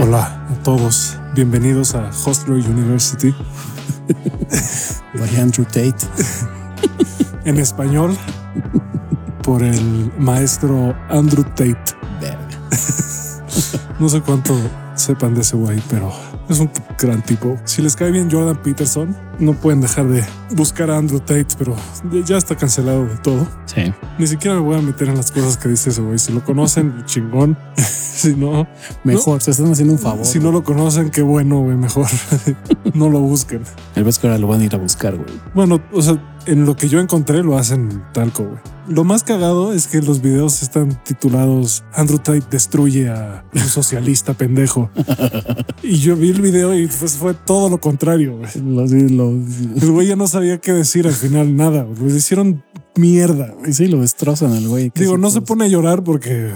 Hola a todos, bienvenidos a Hostler University by Andrew Tate. en español por el maestro Andrew Tate. Verga. No sé cuánto sepan de ese güey, pero es un gran tipo. Si les cae bien Jordan Peterson, no pueden dejar de buscar a Andrew Tate, pero ya está cancelado de todo. Sí. Ni siquiera me voy a meter en las cosas que dice ese güey. Si lo conocen, chingón. si no, mejor. Se están haciendo un favor. Si no lo conocen, qué bueno, güey. Mejor no lo busquen. El vez que ahora lo van a ir a buscar, güey. Bueno, o sea, en lo que yo encontré lo hacen talco, güey. Lo más cagado es que los videos están titulados Andrew Tate destruye a un socialista pendejo. y yo vi el video y pues fue todo lo contrario, güey. El güey ya no sabía qué decir al final, nada. Lo hicieron mierda. Y sí, lo destrozan al güey. Digo, no se pone a llorar porque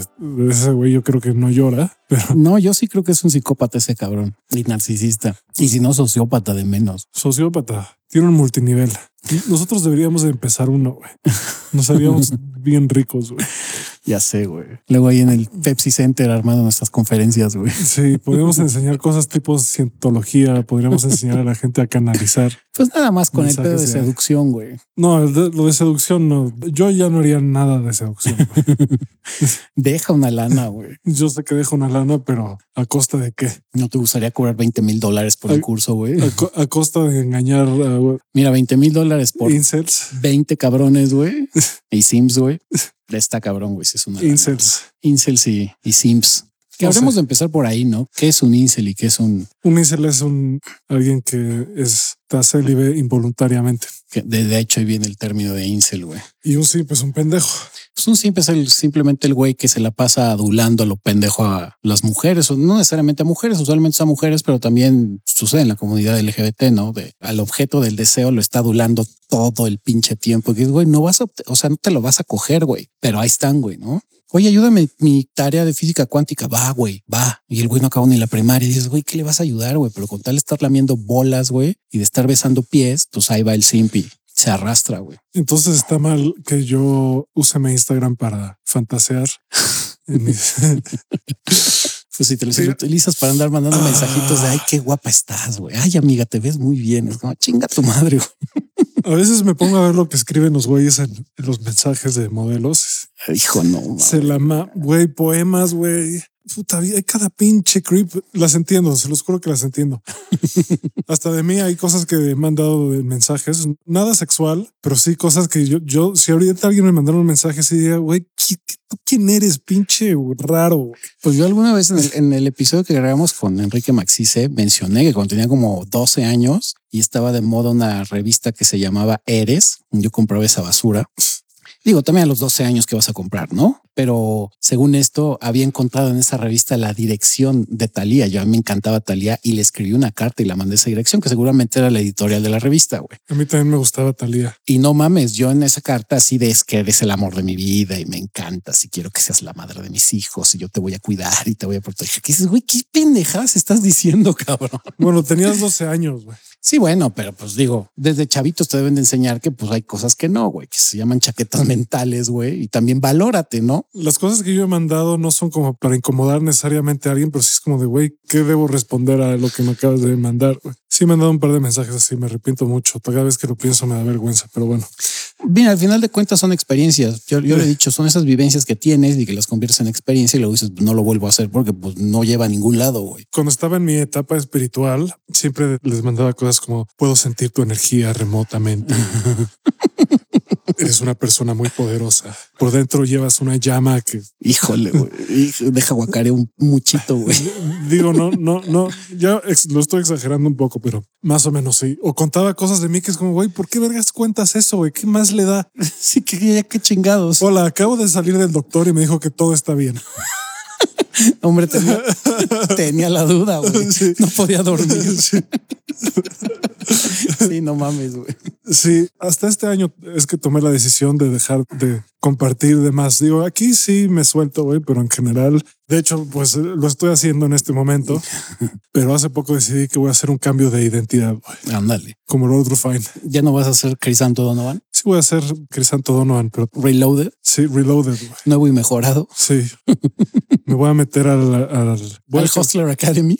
ese güey yo creo que no llora. Pero... No, yo sí creo que es un psicópata ese cabrón y narcisista. Y si no, sociópata de menos. Sociópata. Tiene un multinivel. Nosotros deberíamos empezar uno, güey. Nos haríamos bien ricos, güey. Ya sé, güey. Luego ahí en el Pepsi Center armando nuestras conferencias, güey. Sí, podríamos enseñar cosas tipo cientología, podríamos enseñar a la gente a canalizar. Pues nada más con el pedo de seducción, güey. No, lo de seducción no. Yo ya no haría nada de seducción. Deja una lana, güey. Yo sé que deja una lana, pero ¿a costa de qué? ¿No te gustaría cobrar 20 mil dólares por el curso, güey? A, costa de engañar a... Mira, 20 mil dólares por Incels. 20 cabrones, güey. Y Sims, güey. Está cabrón, güey. Es una Incels. Incels y, y Sims. Que habremos de empezar por ahí, ¿no? ¿Qué es un incel y qué es un... Un incel es un alguien que está célibe involuntariamente. Que de, hecho ahí viene el término de incel, güey. Y un simp es un pendejo. Pues un simp es el, simplemente el güey que se la pasa adulando a lo pendejo a las mujeres, o no necesariamente a mujeres, usualmente a mujeres, pero también sucede en la comunidad LGBT, ¿no? De, al objeto del deseo lo está adulando todo el pinche tiempo. Que güey, no vas a, o sea, no te lo vas a coger, güey, pero ahí están, güey, ¿no? Oye, ayúdame mi tarea de física cuántica. Va, güey, va. Y el güey no acabó ni la primaria. Y dices, güey, ¿qué le vas a ayudar, güey? Pero con tal de estar lamiendo bolas, güey, y de estar besando pies, pues ahí va el simpi. Se arrastra, güey. Entonces está mal que yo use mi Instagram para fantasear. Pues si te los utilizas para andar mandando mensajitos de ay, qué guapa estás, güey. Ay, amiga, te ves muy bien. Es como chinga tu madre. A veces me pongo a ver lo que escriben los güeyes en, los mensajes de modelos. Hijo, no. Se la ma, güey, poemas, güey. Puta vida, hay cada pinche creep. Las entiendo, se los juro que las entiendo. Hasta de mí hay cosas que me han dado en mensajes, nada sexual, pero sí cosas que yo, yo, si ahorita alguien me mandara un mensaje así, diría, güey, ¿tú quién eres, pinche raro? Pues yo alguna vez en el, episodio que grabamos con Enrique Maxice mencioné que cuando tenía como 12 años y estaba de moda una revista que se llamaba Eres, yo compraba esa basura. Digo, también a los 12 años que vas a comprar, ¿no? Pero según esto, había encontrado en esa revista la dirección de Talía. Yo a mí me encantaba Talía y le escribí una carta y la mandé a esa dirección, que seguramente era la editorial de la revista, güey. A mí también me gustaba Talía. Y no mames, yo en esa carta así de es que eres el amor de mi vida y me encanta. Si quiero que seas la madre de mis hijos y yo te voy a cuidar y te voy a proteger. ¿Qué dices, güey? ¿Qué pendejadas estás diciendo, cabrón? Bueno, tenías 12 años, güey. Sí, bueno, pero pues digo, desde chavitos te deben de enseñar que pues hay cosas que no, güey, que se llaman chaquetas mentales, güey, y también valórate, ¿no? Las cosas que yo he mandado no son como para incomodar necesariamente a alguien, pero sí es como de, güey, ¿qué debo responder a lo que me acabas de mandar? Sí me han dado un par de mensajes así, me arrepiento mucho. Cada vez que lo pienso me da vergüenza, pero bueno. Bien, al final de cuentas son experiencias. Yo, yo le he dicho, son esas vivencias que tienes y que las conviertes en experiencia y luego dices, no lo vuelvo a hacer porque pues no lleva a ningún lado. Güey. Cuando estaba en mi etapa espiritual, siempre les mandaba cosas como puedo sentir tu energía remotamente. Eres una persona muy poderosa. Por dentro llevas una llama que. Híjole, güey. Deja guacare un muchito, güey. Digo, no, no, no. Ya lo estoy exagerando un poco, pero más o menos sí. O contaba cosas de mí que es como, güey, ¿por qué vergas cuentas eso, güey? ¿Qué más le da? Sí, que ya qué chingados. Hola, acabo de salir del doctor y me dijo que todo está bien. Hombre, tenía, la duda, güey. No podía dormir. Sí. no mames, güey. Sí, hasta este año es que tomé la decisión de dejar de compartir de más. Digo, aquí sí me suelto, güey, pero en general, de hecho, pues lo estoy haciendo en este momento. pero hace poco decidí que voy a hacer un cambio de identidad. Ándale. Como Road Fine. ¿Ya no vas a ser Chris Donovan? Sí voy a hacer Crisanto Donovan, pero Reloaded, sí, reloaded. güey. nuevo y mejorado. Sí. Me voy a meter al, al, voy Al a- Hostler Academy.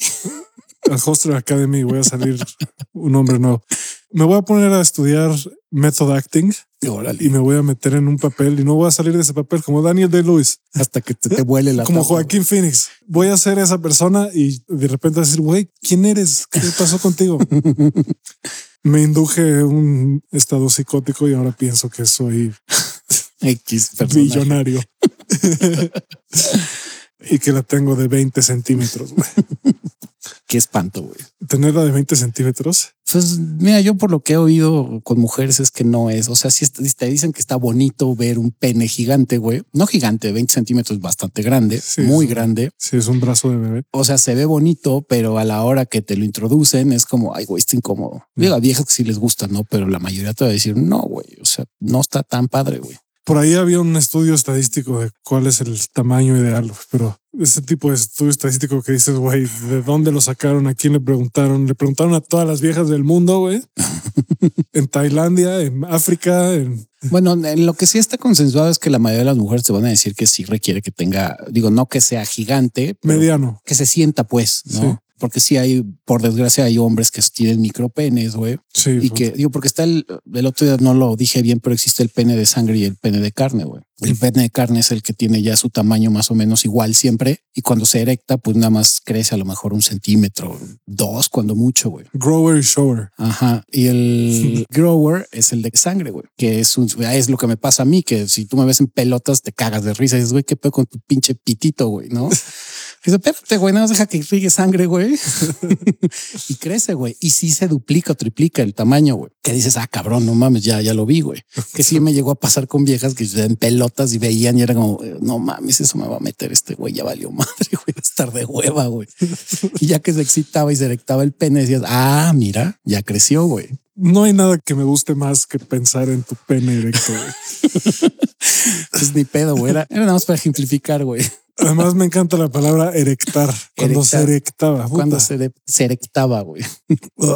al Hostler Academy voy a salir un hombre nuevo. Me voy a poner a estudiar method acting Órale. y me voy a meter en un papel y no voy a salir de ese papel como Daniel Day-Lewis, Hasta que te, te vuele la como tapa, Joaquín Phoenix. Voy a ser esa persona y de repente decir, güey, ¿quién eres? ¿Qué pasó contigo? Me induje un estado psicótico y ahora pienso que soy X billonario. y que la tengo de 20 centímetros. Qué espanto, güey. Tenerla de 20 centímetros. Pues mira, yo por lo que he oído con mujeres es que no es. O sea, si te dicen que está bonito ver un pene gigante, güey. No gigante, 20 centímetros, bastante grande, Sí, muy sí. grande. Si es un brazo de bebé. O sea, se ve bonito, pero a la hora que te lo introducen es como, ay, güey, está incómodo. Digo, a viejas que sí les gusta, ¿no? Pero la mayoría te va a decir, no, güey. O sea, no está tan padre, güey. Por ahí había un estudio estadístico de cuál es el tamaño ideal, pero ese tipo de estudio estadístico que dices, güey, ¿de dónde lo sacaron? ¿A quién le preguntaron? Le preguntaron a todas las viejas del mundo, güey. en Tailandia, en África, en... Bueno, en lo que sí está consensuado es que la mayoría de las mujeres te van a decir que sí requiere que tenga, digo, no que sea gigante, mediano. que se sienta, pues, ¿no? Sí. Porque sí hay, por desgracia, hay hombres que tienen micropenes, güey. Sí. Y que digo, porque está el, el otro día no lo dije bien, pero existe el pene de sangre y el pene de carne, güey. El pene de carne es el que tiene ya su tamaño más o menos igual siempre. Y cuando se erecta, pues nada más crece a lo mejor un centímetro, dos, cuando mucho, güey. grower y shower. Ajá. Y el grower es el de sangre, güey, que es un, es lo que me pasa a mí, que si tú me ves en pelotas, te cagas de risa y dices, güey, qué pedo con tu pinche pitito, güey, ¿no? Dice, espérate, güey, nada más deja que irrigue sangre, güey. y crece, güey. Y sí se duplica o triplica el tamaño, güey. Que dices, ah, cabrón, no mames, ya, ya lo vi, güey. Que sí me llegó a pasar con viejas que en pelotas y veían y era como, no mames, eso me va a meter este güey, ya valió madre, güey, va a estar de hueva, güey. Y ya que se excitaba y se erectaba el pene, decías, ah, mira, ya creció, güey. No hay nada que me guste más que pensar en tu pene erecto, güey. Pues ni pedo, güey. Era, era nada más para ejemplificar, güey. Además me encanta la palabra erectar. Cuando Erectar. se erectaba. puta. Cuando se, de- se erectaba, güey.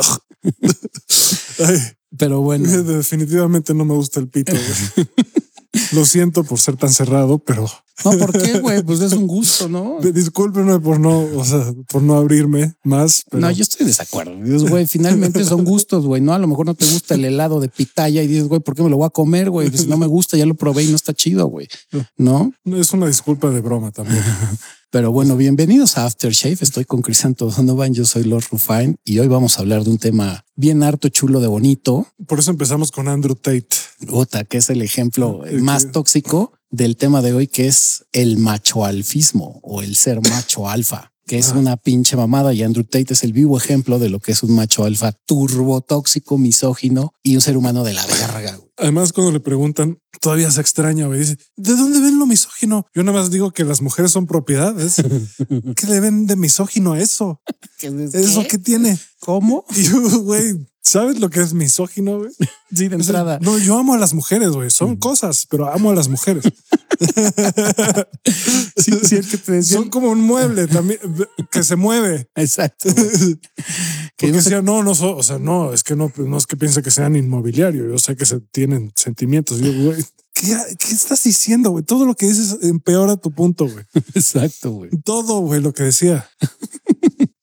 Pero bueno, definitivamente no me gusta el pito, güey. Lo siento por ser tan cerrado, pero no, ¿por qué, güey? Pues es un gusto, ¿no? discúlpenme por no, o sea, por no abrirme más. Pero No, yo estoy de desacuerdo. Dices, güey, finalmente son gustos, güey. No, a lo mejor no te gusta el helado de pitaya y dices, güey, ¿por qué me lo voy a comer, güey? Pues no me gusta, ya lo probé y no está chido, güey. No, es una disculpa de broma también. pero bueno, bienvenidos a Aftershave. Estoy con Crisanto Donovan. Yo soy Lord Rufine y hoy vamos a hablar de un tema bien harto, chulo, de bonito. Por eso empezamos con Andrew Tate. Puta, que es el ejemplo más tóxico del tema de hoy, que es el macho alfismo o el ser macho alfa, que es Ah. una pinche mamada. Y Andrew Tate es el vivo ejemplo de lo que es un macho alfa turbo tóxico, misógino y un ser humano de la verga. Además, cuando le preguntan, todavía se extraña, güey. Dice, ¿de dónde ven lo misógino? Yo nada más digo que las mujeres son propiedades. ¿Qué le ven de misógino a eso? ¿Eso ¿Qué? qué tiene? ¿Cómo? Y yo, güey, ¿sabes lo que es misógino, güey? Sí, de sea, entrada. No, yo amo a las mujeres, güey. Son cosas, pero amo a las mujeres. Sí, sí, el que te decía. Son como un mueble también que se mueve. Exacto. güey. Que no decía, no, no, so- o sea, no, es que no, no es que piense que sean inmobiliario. Yo sé que se tienen sentimientos. Yo, güey, ¿qué, qué estás diciendo, güey? Todo lo que dices empeora tu punto, güey. Exacto, güey. Todo, güey, lo que decía.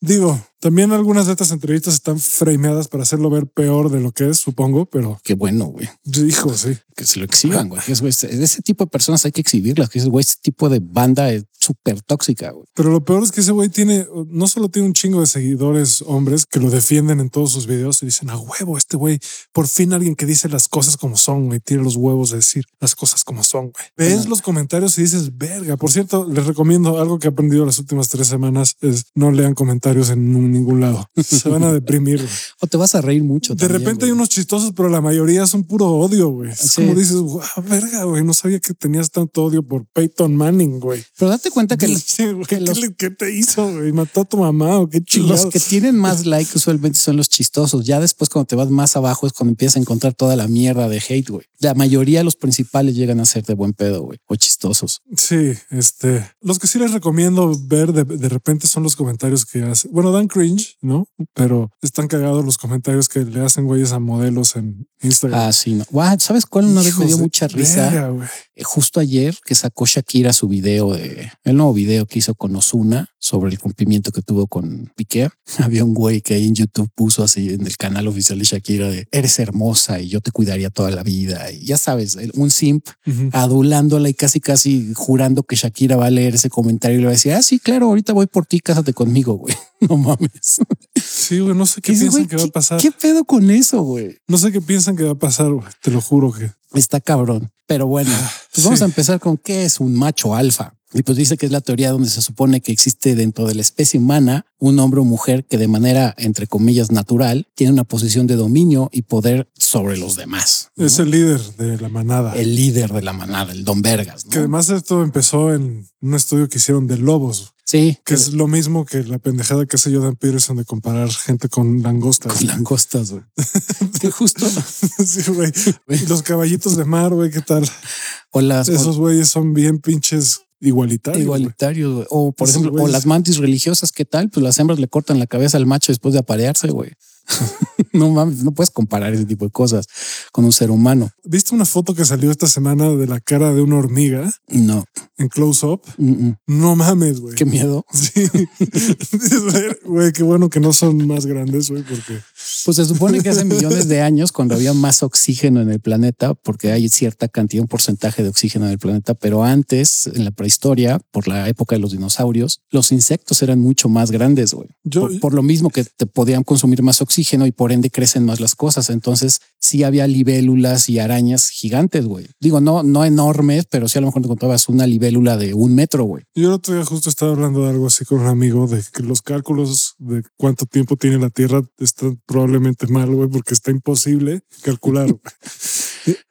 Digo, también algunas de estas entrevistas están frameadas para hacerlo ver peor de lo que es, supongo, pero Qué bueno, güey. dijo, sí. Que se lo exhiban, güey. Ese ese tipo de personas hay que exhibirlas. Que es, güey, ese tipo de banda es súper tóxica, güey. Pero lo peor es que ese güey tiene, no solo tiene un chingo de seguidores hombres que lo defienden en todos sus videos y dicen a huevo, este güey, por fin alguien que dice las cosas como son, güey, tiene los huevos de decir las cosas como son, güey. Ves los comentarios y dices, verga. Por cierto, les recomiendo algo que he aprendido las últimas tres semanas es no lean comentarios en un- ningún lado. Se van a deprimir. güey. O te vas a reír mucho. De también, repente hay unos chistosos, pero la mayoría son puro odio, güey. Es Sí. como dices, wow, verga, güey, no sabía que tenías tanto odio por Peyton Manning, güey. Pero date cuenta que los, Sí, güey, que ¿qué, los- le- qué te hizo, güey? ¿Mató a tu mamá o qué chingados? los que tienen más like usualmente son los chistosos. Ya después, cuando te vas más abajo, es cuando empiezas a encontrar toda la mierda de hate, güey. La mayoría de los principales llegan a ser de buen pedo, güey, o chistosos. Sí, este, los que sí les recomiendo ver de, de repente son los comentarios que hace. Bueno, Dan Creel cringe, ¿no? Pero están cagados los comentarios que le hacen güeyes a modelos en Instagram. Ah, sí, no. Guau, ¿Sabes cuál una vez me dio mucha risa? Eh, justo ayer que sacó Shakira su video de el nuevo video que hizo con Osuna sobre el cumplimiento que tuvo con Piqué. Había un güey que ahí en YouTube puso así en el canal oficial de Shakira de eres hermosa y yo te cuidaría toda la vida. Y ya sabes, un simp adulándola y casi, casi jurando que Shakira va a leer ese comentario y le va a decir, ah, sí, claro, ahorita voy por ti, cásate conmigo, güey. No mames. Sí, güey, no sé qué piensan que va a pasar. ¿Qué pedo con eso, güey? No sé qué piensan que va a pasar, güey. Te lo juro que está cabrón. Pero bueno, ah, pues vamos a empezar con qué es un macho alfa. Y pues dice que es la teoría donde se supone que existe dentro de la especie humana un hombre o mujer que de manera, entre comillas, natural, tiene una posición de dominio y poder sobre los demás. Es el líder de la manada. El líder de la manada, el Don Vergas. Que además esto empezó en un estudio que hicieron de lobos. Sí. Que es lo mismo que la pendejada que hace Jordan Peterson de comparar gente con langostas. Con langostas, güey. que justo. sí, güey. Los caballitos de mar, güey, ¿qué tal? O las. Esos güeyes son bien pinches igualitarios. Igualitarios, O por ejemplo, o las mantis religiosas, ¿qué tal? Pues las hembras le cortan la cabeza al macho después de aparearse, güey. no mames, no puedes comparar ese tipo de cosas con un ser humano. ¿Viste una foto que salió esta semana de la cara de una hormiga? No. En close up. No mames, güey. Qué miedo. Sí. Güey, qué bueno que no son más grandes, güey, porque. Pues se supone que hace millones de años, cuando había más oxígeno en el planeta, porque hay cierta cantidad, un porcentaje de oxígeno en el planeta, pero antes, en la prehistoria, por la época de los dinosaurios, los insectos eran mucho más grandes, güey. Por, por, lo mismo que te podían consumir más oxígeno y por ende crecen más las cosas. Entonces sí había libélulas y arañas gigantes, güey. Digo, no, no enormes, pero sí a lo mejor te contabas una libélula de un metro, güey. Yo el otro día justo estaba hablando de algo así con un amigo de que los cálculos de cuánto tiempo tiene la Tierra están probablemente mal, güey, porque está imposible calcular.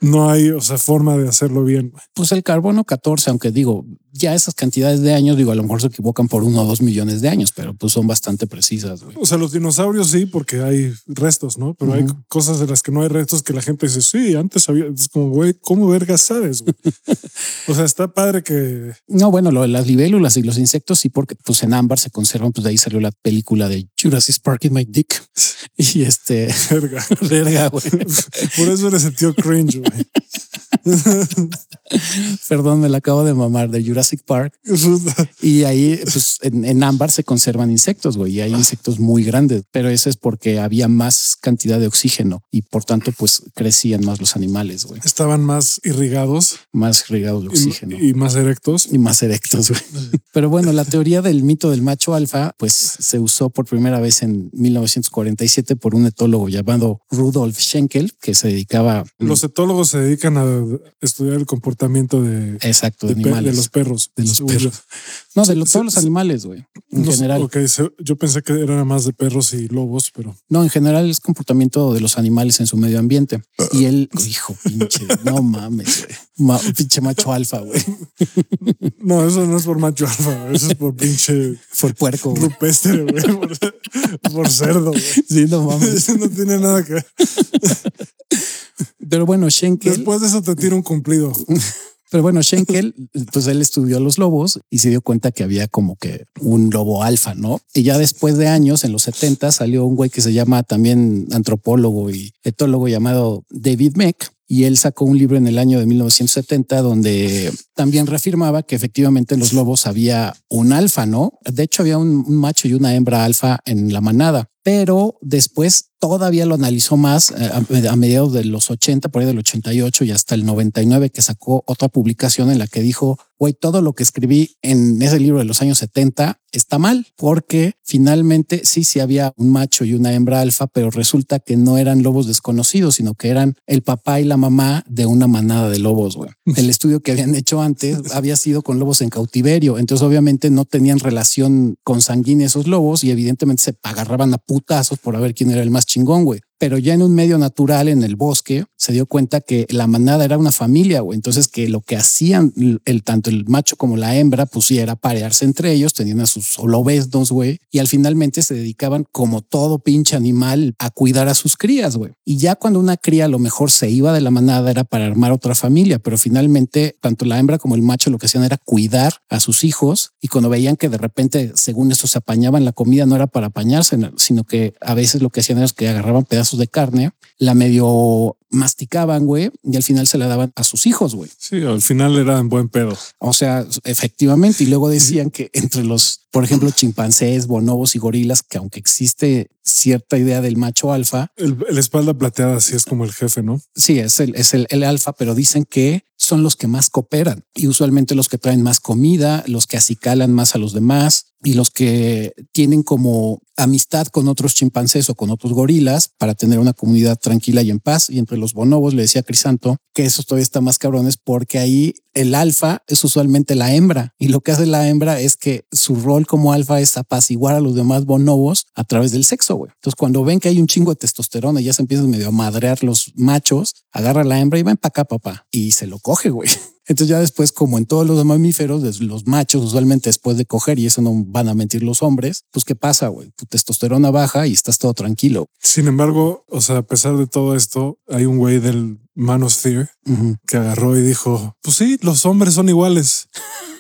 No hay, o sea, forma de hacerlo bien. Pues el carbono 14, aunque digo, ya esas cantidades de años, digo, a lo mejor se equivocan por uno o dos millones de años, pero pues son bastante precisas. O sea, los dinosaurios sí, porque hay restos, ¿no? Pero hay cosas de las que no hay restos que la gente dice, sí, antes había, es como, güey, ¿cómo vergas sabes? o sea, está padre que... No, bueno, lo de las libélulas y los insectos sí, porque pues en ámbar se conservan, pues de ahí salió la película de Jurassic Park in My Dick. Y este... Verga. Verga, güey. por eso le sentió cringe, güey. Perdón, me la acabo de mamar de Jurassic Park. y ahí, pues en, ámbar se conservan insectos, güey, y hay insectos muy grandes, pero eso es porque había más cantidad de oxígeno y por tanto, pues crecían más los animales, güey. Estaban más irrigados. Más irrigados de oxígeno. Y, más erectos. Y más erectos, güey. pero bueno, la teoría del mito del macho alfa, pues se usó por primera vez en 1947 por un etólogo llamado Rudolf Schenkel, que se dedicaba. Los etólogos se dedican a estudiar el comportamiento de, Exacto, de, de los perros. De los perros. No, de todos los animales, güey. En general. yo pensé que eran más de perros y lobos, pero. No, en general es comportamiento de los animales en su medio ambiente. Y él, hijo, pinche, no mames, güey. pinche macho alfa, güey. No, eso no es por macho alfa, eso es por pinche. Por puerco. Rupestre, güey. Por, cerdo, güey. Sí, no mames. no tiene nada que ver. Pero bueno, Schenkel. Después de eso te tira un cumplido. Pero bueno, Schenkel, pues él estudió los lobos y se dio cuenta que había como que un lobo alfa, ¿no? Y ya después de años, en los 70, salió un güey que se llama también antropólogo y etólogo llamado David Meck, y él sacó un libro en el año de 1970 donde también reafirmaba que efectivamente en los lobos había un alfa, ¿no? De hecho, había un, macho y una hembra alfa en la manada, pero después todavía lo analizó más eh, a, mediados de los 80, por ahí del 88 y hasta el 99, que sacó otra publicación en la que dijo, güey, todo lo que escribí en ese libro de los años 70 está mal, porque finalmente sí, sí había un macho y una hembra alfa, pero resulta que no eran lobos desconocidos, sino que eran el papá y la mamá de una manada de lobos, güey. El estudio que habían hecho antes había sido con lobos en cautiverio, entonces obviamente no tenían relación consanguínea esos lobos y evidentemente se agarraban a putazos por ver quién era el más chingón, güey. Pero ya en un medio natural, en el bosque, se dio cuenta que la manada era una familia, güey. Entonces que lo que hacían el tanto el macho como la hembra, pues era parearse entre ellos, tenían a sus lobesnos, güey, y al finalmente se dedicaban como todo pinche animal a cuidar a sus crías, güey. Y ya cuando una cría a lo mejor se iba de la manada era para armar otra familia, pero finalmente tanto la hembra como el macho lo que hacían era cuidar a sus hijos y cuando veían que de repente, según esto, se apañaban la comida, no era para apañarse, sino que a veces lo que hacían era que agarraban pedazos de carne, la medio masticaban, güey, y al final se la daban a sus hijos, güey. Sí, al final era en buen pedo. O sea, efectivamente. Y luego decían que entre los, por ejemplo, chimpancés, bonobos y gorilas, que aunque existe cierta idea del macho alfa. El, espalda plateada sí es como el jefe, ¿no? Sí, es el, es el, el alfa, pero dicen que son los que más cooperan y usualmente los que traen más comida, los que acicalan más a los demás y los que tienen como amistad con otros chimpancés o con otros gorilas para tener una comunidad tranquila y en paz. Y entre los bonobos le decía Crisanto que eso todavía está más cabrones porque ahí el alfa es usualmente la hembra y lo que hace la hembra es que su rol como alfa es apaciguar a los demás bonobos a través del sexo. güey. Entonces, cuando ven que hay un chingo de testosterona y ya se empiezan medio a madrear los machos, agarra la hembra y va para acá, papá, y se lo coge, güey. Entonces ya después, como en todos los mamíferos, los machos usualmente después de coger, y eso no van a mentir los hombres, pues ¿qué pasa, güey? Tu testosterona baja y estás todo tranquilo. Sin embargo, o sea, a pesar de todo esto, hay un güey del Manosphere que agarró y dijo, pues sí, los hombres son iguales.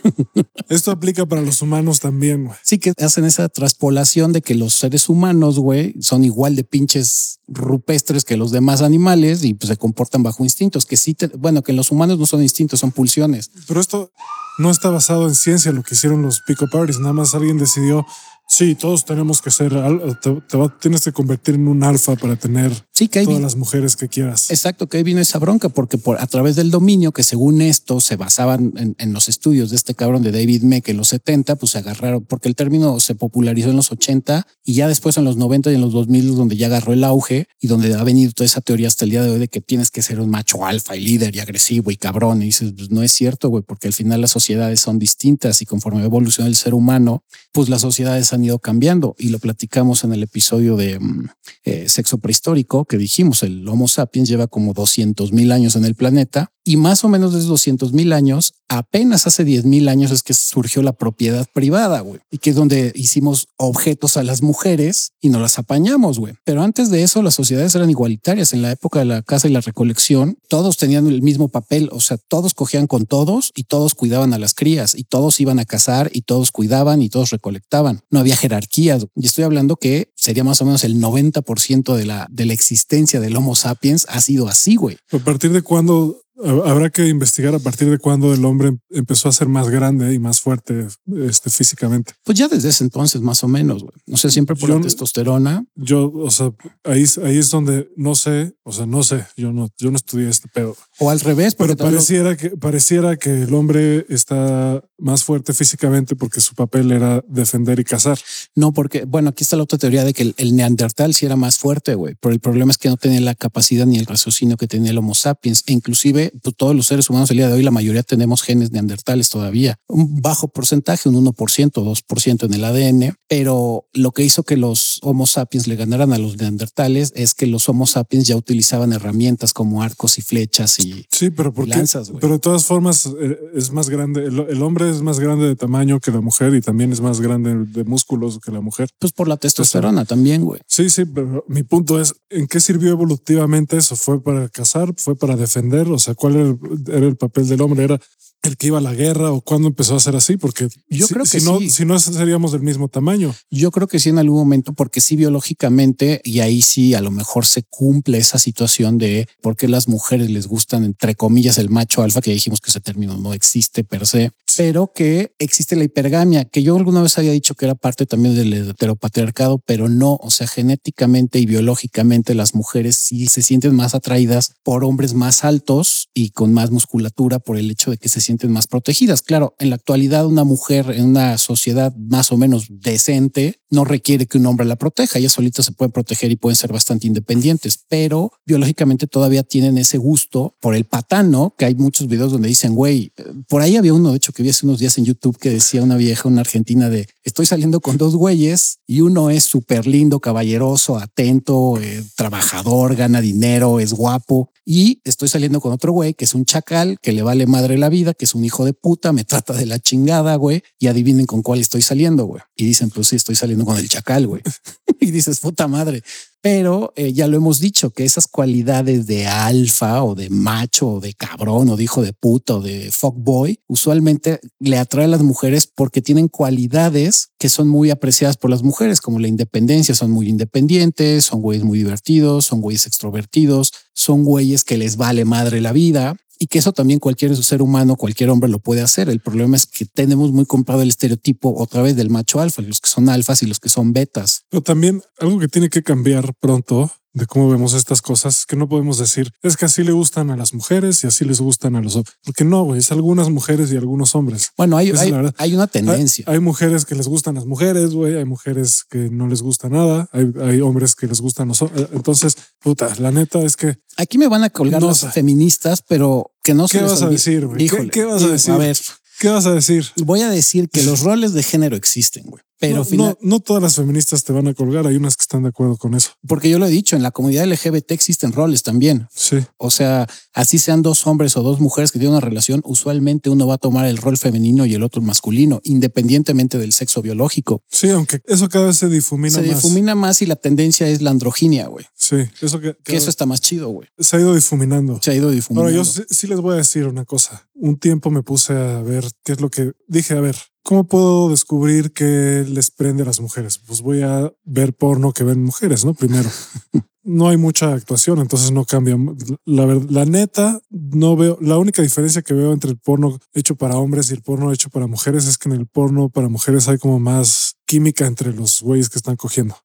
Esto aplica para los humanos también, güey. Sí, que hacen esa traspolación de que los seres humanos, güey, son igual de pinches rupestres que los demás animales y pues se comportan bajo instintos, que sí, bueno, que los humanos no son instintos, son pulsiones. Pero esto no está basado en ciencia, lo que hicieron los pico parties, nada más alguien decidió Sí, todos tenemos que ser, te, tienes que convertir en un alfa para tener sí, que todas las mujeres que quieras. Exacto, que ahí vino esa bronca, porque por, a través del dominio, que según esto se basaban en, los estudios de este cabrón de David Meck en los 70, pues se agarraron, porque el término se popularizó en los 80 y ya después en los 90 y en los 2000 donde ya agarró el auge y donde ha venido toda esa teoría hasta el día de hoy de que tienes que ser un macho alfa y líder y agresivo y cabrón. Y dices, pues no es cierto, güey, porque al final las sociedades son distintas y conforme evoluciona el ser humano, pues las sociedades han ido cambiando. Y lo platicamos en el episodio de mm, eh, sexo prehistórico que dijimos, el Homo sapiens lleva como 200 mil años en el planeta y más o menos desde 200 mil años, apenas hace 10 mil años es que surgió la propiedad privada, güey, y que es donde hicimos objetos a las mujeres y no las apañamos, güey. Pero antes de eso, las sociedades eran igualitarias. En la época de la caza y la recolección, todos tenían el mismo papel, o sea, todos cogían con todos y todos cuidaban a las crías y todos iban a cazar y todos cuidaban y todos recolectaban. No había jerarquías. Y estoy hablando que sería más o menos el 90% de la, de la existencia del Homo sapiens ha sido así, güey. ¿A partir de cuándo Habrá que investigar a partir de cuándo el hombre empezó a ser más grande y más fuerte este, físicamente. Pues ya desde ese entonces, más o menos. Güey. No sé, siempre por la testosterona. Yo, o sea, ahí, ahí es donde no sé, o sea, no sé. Yo no, yo no estudié este pedo. O al revés, pero pareciera que pareciera que el hombre está más fuerte físicamente porque su papel era defender y cazar. No, porque bueno, aquí está la otra teoría de que el, neandertal sí era más fuerte, güey. Pero el problema es que no tenía la capacidad ni el raciocinio que tenía el Homo sapiens. E inclusive pues, todos los seres humanos el día de hoy, la mayoría tenemos genes neandertales todavía. Un bajo porcentaje, un 1%, 2% en el ADN. Pero lo que hizo que los Homo sapiens le ganaran a los neandertales es que los Homo sapiens ya utilizaban herramientas como arcos y flechas y sí, pero porque, pero de todas formas eh, es más grande. El, hombre es más grande de tamaño que la mujer y también es más grande de músculos que la mujer. Pues por la testosterona también, güey. Sí, sí, pero mi punto es en qué sirvió evolutivamente eso. Fue para cazar, fue para defender. O sea, cuál era el papel del hombre? Era el que iba a la guerra o cuándo empezó a ser así, porque yo creo que si no, si no seríamos del mismo tamaño. Yo creo que sí en algún momento, porque sí biológicamente, y ahí sí a lo mejor se cumple esa situación de por qué las mujeres les gustan, entre comillas, el macho alfa, que dijimos que ese término no existe per se, pero que existe la hipergamia, que yo alguna vez había dicho que era parte también del heteropatriarcado, pero no, o sea, genéticamente y biológicamente las mujeres sí se sienten más atraídas por hombres más altos y con más musculatura por el hecho de que se sienten sienten más protegidas. Claro, en la actualidad una mujer en una sociedad más o menos decente no requiere que un hombre la proteja. Ellas solitas se pueden proteger y pueden ser bastante independientes, pero biológicamente todavía tienen ese gusto por el patán, ¿no? Que hay muchos videos donde dicen, güey, por ahí había uno, de hecho, que vi hace unos días en YouTube que decía una vieja, una argentina de, estoy saliendo con dos güeyes y uno es súper lindo, caballeroso, atento, eh, trabajador, gana dinero, es guapo. Y estoy saliendo con otro güey que es un chacal, que le vale madre la vida, que es un hijo de puta, me trata de la chingada, güey. Y adivinen con cuál estoy saliendo, güey. Y dicen, pues sí, estoy saliendo con el chacal, güey. y dices, puta madre. Pero eh, ya lo hemos dicho, que esas cualidades de alfa o de macho o de cabrón o de hijo de puta o de fuckboy, usualmente le atrae a las mujeres porque tienen cualidades que son muy apreciadas por las mujeres, como la independencia, son muy independientes, son güeyes muy divertidos, son güeyes extrovertidos, son güeyes que les vale madre la vida, y que eso también cualquier ser humano, cualquier hombre lo puede hacer. El problema es que tenemos muy comprado el estereotipo otra vez del macho alfa, los que son alfas y los que son betas. Pero también algo que tiene que cambiar pronto de cómo vemos estas cosas, que no podemos decir, es que así le gustan a las mujeres y así les gustan a los hombres. Porque no, güey, es algunas mujeres y algunos hombres. Bueno, hay, hay, una tendencia. Hay, mujeres que les gustan las mujeres, güey, hay mujeres que no les gusta nada, hay, hay hombres que les gustan los hombres. Entonces, puta, la neta es que... Aquí me van a colgar las feministas, pero que no ¿Qué vas a decir, güey? ¿Qué, ¿Qué, vas a decir? A ver. ¿Qué vas a decir? Voy a decir que los roles de género existen, güey. Pero no, no, todas las feministas te van a colgar. Hay unas que están de acuerdo con eso. Porque yo lo he dicho, en la comunidad LGBT existen roles también. Sí. O sea, así sean dos hombres o dos mujeres que tienen una relación, usualmente uno va a tomar el rol femenino y el otro masculino, independientemente del sexo biológico. Sí, aunque eso cada vez se difumina más. Se difumina más y la tendencia es la androginia, güey. Sí, eso que, que eso está más chido, güey. Se ha ido difuminando. Se ha ido difuminando. Ahora, yo sí les voy a decir una cosa. Un tiempo me puse a ver qué es lo que dije. A ver, ¿Cómo puedo descubrir qué les prende a las mujeres? Pues voy a ver porno que ven mujeres, ¿no? Primero. no hay mucha actuación, entonces no cambia. La, la neta, no veo. La única diferencia que veo entre el porno hecho para hombres y el porno hecho para mujeres es que en el porno para mujeres hay como más química entre los güeyes que están cogiendo.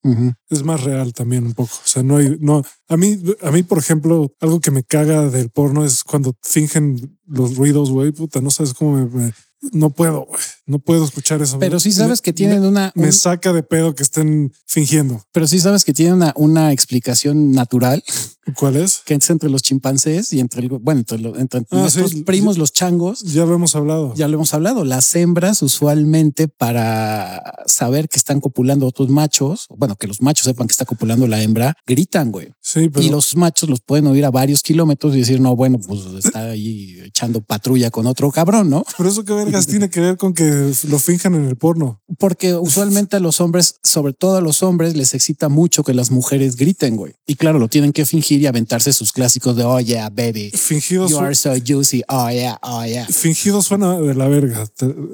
Es más real también un poco. O sea, no hay, no, a mí, a mí, por ejemplo, algo que me caga del porno es cuando fingen los ruidos, güey, puta, no sabes cómo me no puedo, no puedo escuchar eso. Pero sí sabes que tienen una. Me saca de pedo que estén fingiendo. Pero sí sabes que tienen una, una explicación natural. ¿Cuál es? Que es entre los chimpancés y entre, bueno, entre, ah, primos, los changos. Ya lo hemos hablado. Ya lo hemos hablado. Las hembras, usualmente, para saber que están copulando otros machos, bueno, que los machos sepan que está copulando la hembra, gritan, güey. Sí, Y los machos los pueden oír a varios kilómetros y decir, no, bueno, pues está ahí echando patrulla con otro cabrón, ¿no? Pero eso que vergas tiene que ver con que lo finjan en el porno. Porque usualmente a los hombres, sobre todo a los hombres, les excita mucho que las mujeres griten, güey. Y claro, lo tienen que fingir y aventarse sus clásicos de oh yeah, baby. Fingido. You are so juicy. Oh yeah, oh yeah. Fingido suena de la verga.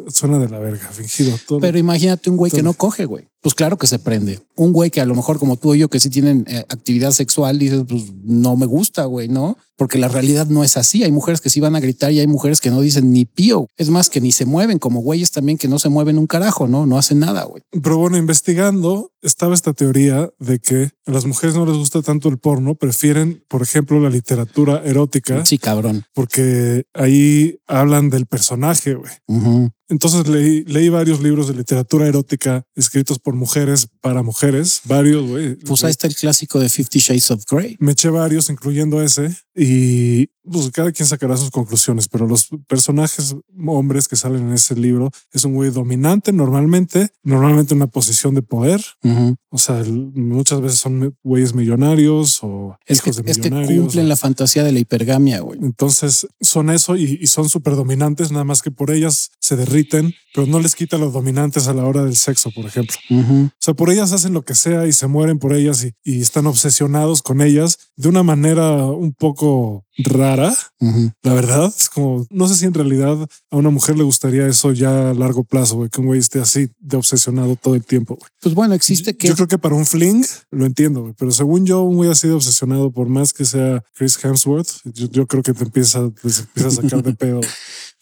Suena de la verga. Fingido. Todo Pero imagínate un güey que no coge, güey. Pues claro que se prende. Un güey que a lo mejor como tú y yo que sí tienen eh, actividad sexual, dices, pues no me gusta, güey, ¿no? Porque la realidad no es así. Hay mujeres que sí van a gritar y hay mujeres que no dicen ni pío. Es más, que ni se mueven, como güeyes también que no se mueven un carajo, ¿no? No hacen nada, güey. Pero bueno, investigando, estaba esta teoría de que a las mujeres no les gusta tanto el porno, prefieren, por ejemplo, la literatura erótica. Sí, cabrón. Porque ahí hablan del personaje, güey. Entonces leí, leí varios libros de literatura erótica escritos por mujeres para mujeres, varios, güey. Pues ahí está el clásico de Fifty Shades of Grey. Me eché varios, incluyendo ese, y pues cada quien sacará sus conclusiones, pero los personajes hombres que salen en ese libro es un güey dominante normalmente, normalmente en una posición de poder. O sea, muchas veces son güeyes millonarios o hijos de millonarios. que cumplen la fantasía de la hipergamia, güey. Entonces son eso y, y son súper dominantes, nada más que por ellas se derriten, pero no les quita los dominantes a la hora del sexo, por ejemplo. O sea, por ellas hacen lo que sea y se mueren por ellas y, y están obsesionados con ellas de una manera un poco rara. La verdad es como, no sé si en realidad a una mujer le gustaría eso ya a largo plazo, güey, que un güey esté así de obsesionado todo el tiempo. Pues bueno, existe que... Yo creo que para un fling lo entiendo, pero según yo, un güey así de obsesionado, por más que sea Chris Hemsworth, yo, creo que te empieza, a sacar de pedo.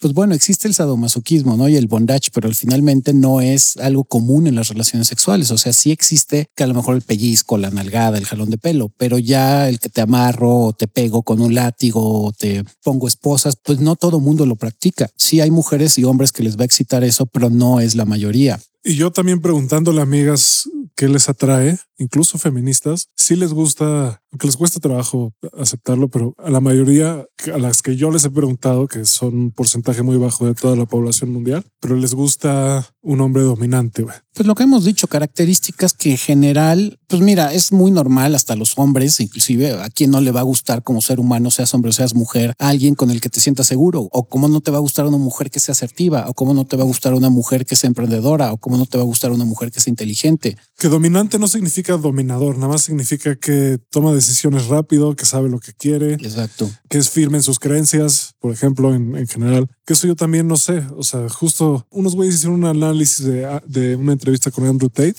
Pues bueno, existe el sadomasoquismo, ¿no? Y el bondage, pero finalmente no es algo común en las relaciones sexuales. O sea, sí existe que a lo mejor el pellizco, la nalgada, el jalón de pelo, pero ya el que te amarro o te pego con un látigo o te pongo esposas, pues no todo mundo lo practica. Sí hay mujeres y hombres que les va a excitar eso, pero no es la mayoría. Y yo también preguntándole a amigas qué les atrae, incluso feministas, sí les gusta, aunque les cuesta trabajo aceptarlo, pero a la mayoría a las que yo les he preguntado, que son un porcentaje muy bajo de toda la población mundial, pero les gusta un hombre dominante. Pues lo que hemos dicho, características que en general, pues mira, es muy normal hasta los hombres, inclusive a quien no le va a gustar como ser humano, seas hombre o seas mujer, alguien con el que te sientas seguro, o cómo no te va a gustar una mujer que sea asertiva, o cómo no te va a gustar una mujer que sea emprendedora, o cómo no te va a gustar una mujer que sea inteligente. Que dominante no significa dominador, nada más significa que toma decisiones rápido, que sabe lo que quiere. Exacto. Que es firme en sus creencias, por ejemplo, en, general. Que eso yo también no sé. O sea, justo unos güeyes hicieron un análisis de, una entrevista con Andrew Tate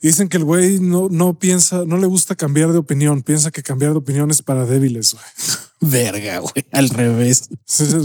y dicen que el güey no, no piensa, no le gusta cambiar de opinión, piensa que cambiar de opinión es para débiles. Verga, güey, al revés.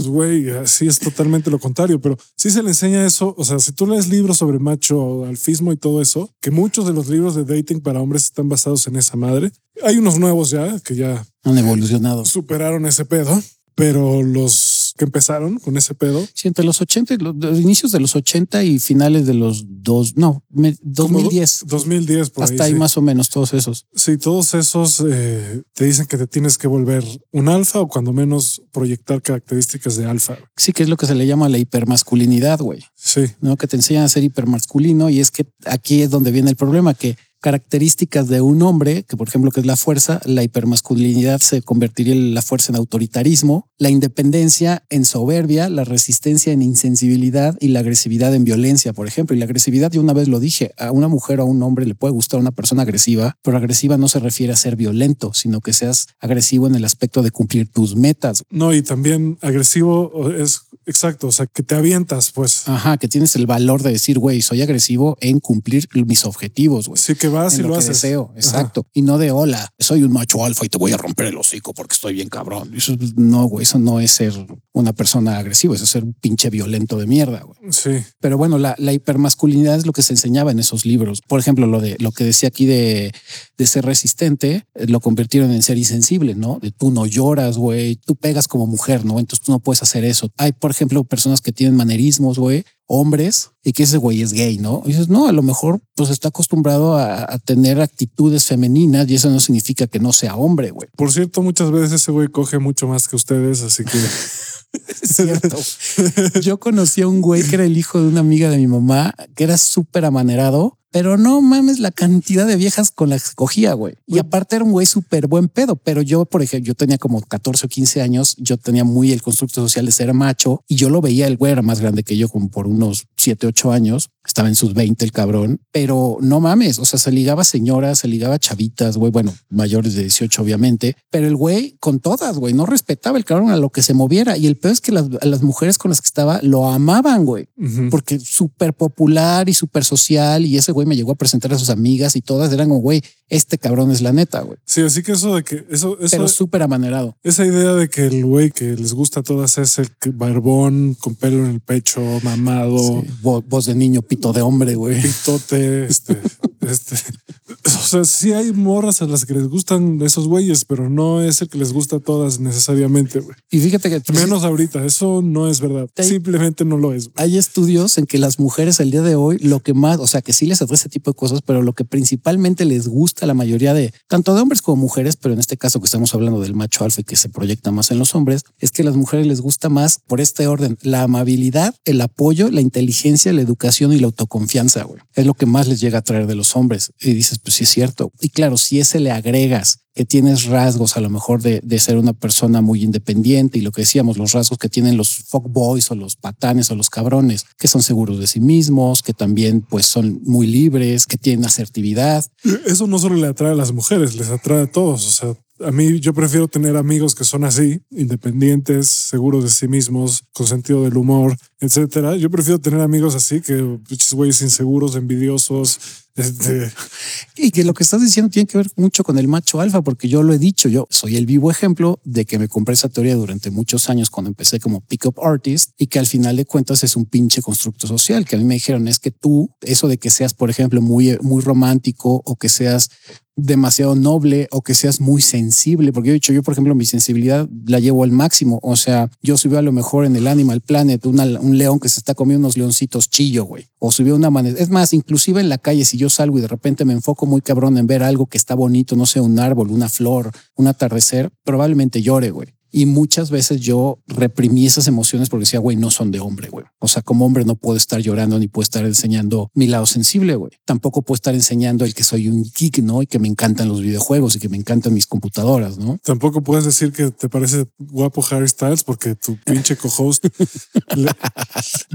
Güey, así es totalmente lo contrario, pero sí se le enseña eso. O sea, si tú lees libros sobre macho alfismo y todo eso, que muchos de los libros de dating para hombres están basados en esa madre. Hay unos nuevos ya que ya han evolucionado, superaron ese pedo, pero los que empezaron con ese pedo. Sí, entre los 80 y los, inicios de los 80 y finales de los dos, no, 2010. 2010, por Hasta ahí, más o menos todos esos. Sí, todos esos eh, te dicen que te tienes que volver un alfa o cuando menos proyectar características de alfa. Sí, que es lo que se le llama la hipermasculinidad, güey. Sí. ¿No? Que te enseñan a ser hipermasculino y es que aquí es donde viene el problema, que características de un hombre, que por ejemplo que es la fuerza, la hipermasculinidad se convertiría en la fuerza en autoritarismo, la independencia en soberbia, la resistencia en insensibilidad y la agresividad en violencia, por ejemplo. Y la agresividad, yo una vez lo dije, a una mujer o a un hombre le puede gustar una persona agresiva, pero agresiva no se refiere a ser violento, sino que seas agresivo en el aspecto de cumplir tus metas. No, y también agresivo es exacto, o sea, que te avientas, pues. Ajá, que tienes el valor de decir, güey, soy agresivo en cumplir mis objetivos, güey. Sí, que vas y lo, haces. Deseo, exacto. Y no de hola, soy un macho alfa y te voy a romper el hocico porque estoy bien cabrón. Eso no, güey, eso no es ser una persona agresiva, eso es ser un pinche violento de mierda, güey. Sí. Pero bueno, la, la, hipermasculinidad es lo que se enseñaba en esos libros. Por ejemplo, lo de lo que decía aquí de, de ser resistente, eh, lo convirtieron en ser insensible, ¿no? De tú no lloras, güey, tú pegas como mujer, ¿no? Entonces tú no puedes hacer eso. Hay, por ejemplo, personas que tienen manerismos, güey, hombres y que ese güey es gay, ¿no? Y dices, no, a lo mejor pues está acostumbrado a, tener actitudes femeninas y eso no significa que no sea hombre, güey. Por cierto, muchas veces ese güey coge mucho más que ustedes, así que... es cierto. Yo conocí a un güey que era el hijo de una amiga de mi mamá, que era súper amanerado pero no mames la cantidad de viejas con las que cogía, güey. Y aparte era un güey súper buen pedo. Pero yo, por ejemplo, yo tenía como 14 o 15 años. Yo tenía muy el constructo social de ser macho y yo lo veía. El güey era más grande que yo, como por unos 7, 8 años. Estaba en sus 20 el cabrón, pero no mames. O sea, se ligaba señoras, se ligaba chavitas, güey. Bueno, mayores de 18, obviamente, pero el güey con todas, güey, no respetaba el cabrón a lo que se moviera. Y el peor es que las, las mujeres con las que estaba lo amaban, güey, porque súper popular y súper social. Y ese güey me llegó a presentar a sus amigas y todas eran como, güey, este cabrón es la neta, güey. Sí, así que eso de que eso, eso pero súper amanerado. Esa idea de que el güey que les gusta a todas es el barbón con pelo en el pecho, mamado, voz de niño, pito de hombre, güey. Pitote, este, este. O sea, sí hay morras a las que les gustan esos güeyes, pero no es el que les gusta a todas necesariamente, güey. Y fíjate que menos ahorita, eso no es verdad. Simplemente no lo es. Hay estudios en que las mujeres el día de hoy lo que más, o sea, que sí les atrae ese tipo de cosas, pero lo que principalmente les gusta a la mayoría de tanto de hombres como mujeres, pero en este caso que estamos hablando del macho alfa y que se proyecta más en los hombres, es que a las mujeres les gusta más por este orden, la amabilidad, el apoyo, la inteligencia, la educación y la autoconfianza, güey. Es lo que más les llega a traer de los hombres. Y dices, pues sí es Y claro, si ese le agregas que tienes rasgos a lo mejor de, de, ser una persona muy independiente y lo que decíamos, los rasgos que tienen los fuckboys o los patanes o los cabrones, que son seguros de sí mismos, que también pues son muy libres, que tienen asertividad. Eso no solo le atrae a las mujeres, les atrae a todos. O sea, A mí yo prefiero tener amigos que son así, independientes, seguros de sí mismos, con sentido del humor, etcétera. Yo prefiero tener amigos así que güeyes inseguros, envidiosos. Este, Y que lo que estás diciendo tiene que ver mucho con el macho alfa, porque yo lo he dicho, yo soy el vivo ejemplo de que me compré esa teoría durante muchos años cuando empecé como pickup artist y que al final de cuentas es un pinche constructo social, que a mí me dijeron es que tú, eso de que seas, por ejemplo, muy, muy romántico o que seas demasiado noble o que seas muy sensible, porque yo he dicho, yo por ejemplo mi sensibilidad la llevo al máximo, o sea, yo subí a lo mejor en el Animal Planet un león que se está comiendo unos leoncitos chillo, güey, o subió una manera, es más, inclusive en la calle, si yo salgo y de repente me enfoco muy cabrón en ver algo que está bonito, no sé, un árbol, una flor, un atardecer, probablemente llore, güey. Y muchas veces yo reprimí esas emociones porque decía, güey, no son de hombre, güey. O sea, como hombre no puedo estar llorando ni puedo estar enseñando mi lado sensible, güey. Tampoco puedo estar enseñando el que soy un geek, ¿no? Y que me encantan los videojuegos y que me encantan mis computadoras, ¿no? Tampoco puedes decir que te parece guapo Harry Styles porque tu pinche co-host le,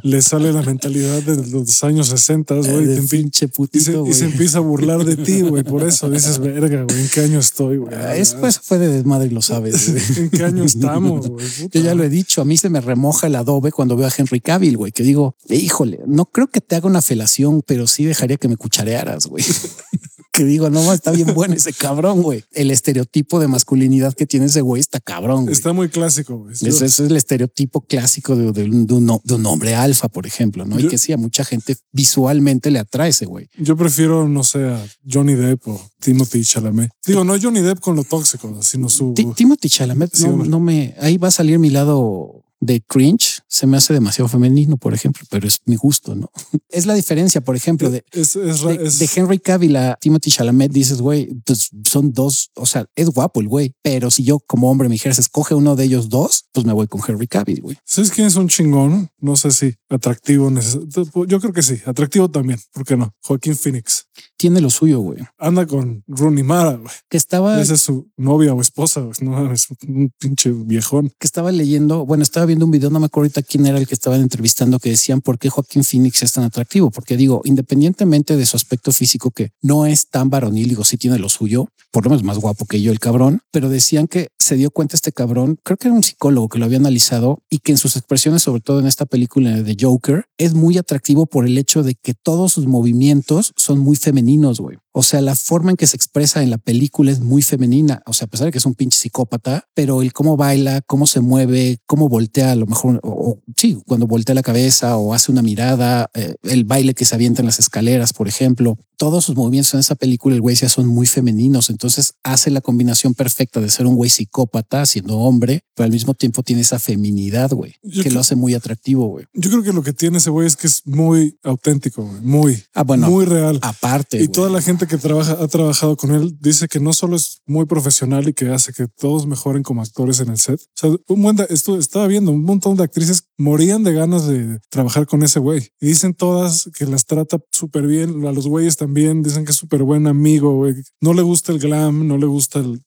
le, sale la mentalidad de los años 60, güey. De pinche putito, y, se, y se empieza a burlar de ti, güey. Por eso dices, verga, güey, ¿en qué año estoy, güey? Eso pues, fue de desmadre y lo sabes. ¿En qué año estamos, güey? Yo ya lo he dicho, a mí se me remoja el adobe cuando veo a Henry Cavill, güey, que digo, híjole, no creo que te haga una felación, pero sí dejaría que me cucharearas, güey. que digo, no, está bien bueno ese cabrón, güey. El estereotipo de masculinidad que tiene ese güey está cabrón. Güey. Está muy clásico. Güey. Ese, ese, es el estereotipo clásico de, de, un, de, un, de un, hombre alfa, por ejemplo, ¿no? Yo, y que sí, a mucha gente visualmente le atrae ese güey. Yo prefiero, no sé, a Johnny Depp o Timothy Chalamet. Digo, no Johnny Depp con lo tóxico, sino su... T Timothy Chalamet, sí, no, no me... Ahí va a salir mi lado de cringe se me hace demasiado femenino, por ejemplo, pero es mi gusto, ¿no? Es la diferencia, por ejemplo, de, es, es, de, es, de, Henry Cavill a Timothy Chalamet, dices, güey, pues son dos, o sea, es guapo el güey, pero si yo como hombre me dijeras, escoge uno de ellos dos, pues me voy con Henry Cavill, güey. ¿Sabes quién es un chingón? No sé si atractivo, yo creo que sí, atractivo también, ¿por qué no? Joaquín Phoenix. Tiene lo suyo, güey. Anda con Rooney Mara, güey. Que estaba... Esa es su novia o esposa, güey. No, es un pinche viejón. Que estaba leyendo, bueno, estaba viendo un video, no me acuerdo ahorita quién era el que estaban entrevistando, que decían por qué Joaquín Phoenix es tan atractivo. Porque digo, independientemente de su aspecto físico, que no es tan varonil, digo, sí tiene lo suyo, por lo menos más guapo que yo, el cabrón, pero decían que se dio cuenta este cabrón, creo que era un psicólogo que lo había analizado y que en sus expresiones, sobre todo en esta película de Joker, es muy atractivo por el hecho de que todos sus movimientos son muy femeninos, güey. O sea, la forma en que se expresa en la película es muy femenina. O sea, a pesar de que es un pinche psicópata, pero el cómo baila, cómo se mueve, cómo voltea, a lo mejor, o, o sí, cuando voltea la cabeza o hace una mirada, eh, el baile que se avienta en las escaleras, por ejemplo, todos sus movimientos en esa película, el güey ya son muy femeninos. Entonces hace la combinación perfecta de ser un güey psicópata siendo hombre, pero al mismo tiempo tiene esa feminidad, güey, que creo, lo hace muy atractivo, güey. Yo creo que lo que tiene ese güey es que es muy auténtico, muy, ah, bueno, muy real. Aparte. Y toda la gente que trabaja, ha trabajado con él dice que no solo es muy profesional y que hace que todos mejoren como actores en el set. O sea, un buen, esto estaba viendo un montón de actrices morían de ganas de trabajar con ese güey y dicen todas que las trata súper bien. A los güeyes también dicen que es súper buen amigo. Güey. No le gusta el glam, no le gusta el,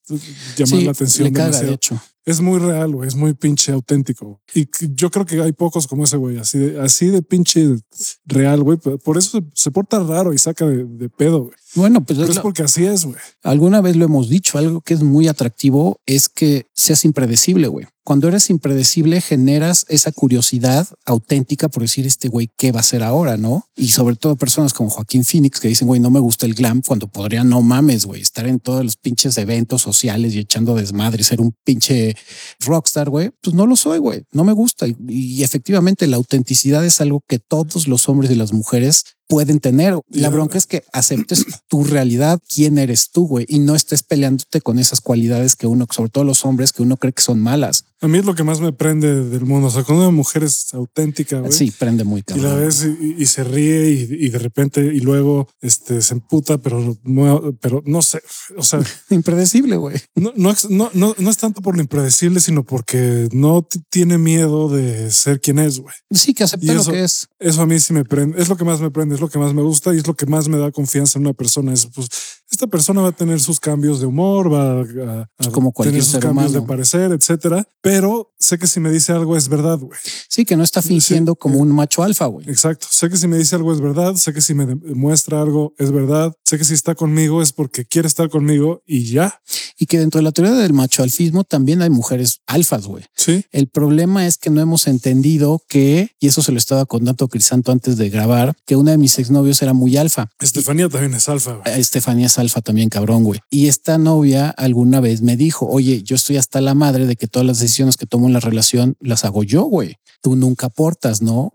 llamar sí, la atención. Le caga, de hecho es muy real, güey, es muy pinche auténtico. Y yo creo que hay pocos como ese güey, así de, así de pinche real, güey. Por eso se, se, porta raro y saca de, de pedo, güey. Bueno, pues es, es porque así es, güey. Alguna vez lo hemos dicho, algo que es muy atractivo es que seas impredecible, güey. Cuando eres impredecible generas esa curiosidad auténtica por decir este güey qué va a hacer ahora, ¿no? Y sobre todo personas como Joaquín Phoenix que dicen, güey, no me gusta el glam cuando podría no mames, güey, estar en todos los pinches eventos sociales y echando desmadre, ser un pinche rockstar, güey, pues no lo soy, güey, no me gusta. Y, y, efectivamente la autenticidad es algo que todos los hombres y las mujeres pueden tener. La bronca es que aceptes tu realidad, quién eres tú, güey, y no estés peleándote con esas cualidades que uno, sobre todo los hombres, que uno cree que son malas. A mí es lo que más me prende del mundo. O sea, cuando una mujer es auténtica, güey. Sí, prende muy cabrón. Y la ves y, y se ríe y, y, de repente y luego este, se emputa, pero no, pero no sé. O sea, impredecible, güey. No, no, no, no, no es tanto por lo impredecible, sino porque no tiene miedo de ser quien es, güey. Sí, que acepta lo que es. Eso a mí sí me prende. Es lo que más me prende, es lo que más me gusta y es lo que más me da confianza en una persona. Es pues esta persona va a tener sus cambios de humor, va a, a como tener sus cambios humano. de parecer, etcétera. Pero sé que si me dice algo es verdad, güey. Sí, que no está fingiendo sí. como un macho alfa, güey. Exacto. Sé que si me dice algo es verdad, sé que si me demuestra algo es verdad, sé que si está conmigo es porque quiere estar conmigo y ya. Y que dentro de la teoría del macho alfismo también hay mujeres alfas, güey. Sí. El problema es que no hemos entendido que, y eso se lo estaba contando Crisanto antes de grabar, que una de mis exnovios era muy alfa. Estefanía también es alfa. güey. Estefanía es alfa también, cabrón, güey. Y esta novia alguna vez me dijo, oye, yo estoy hasta la madre de que todas las decisiones que tomo en la relación las hago yo, güey. Tú nunca aportas, ¿no?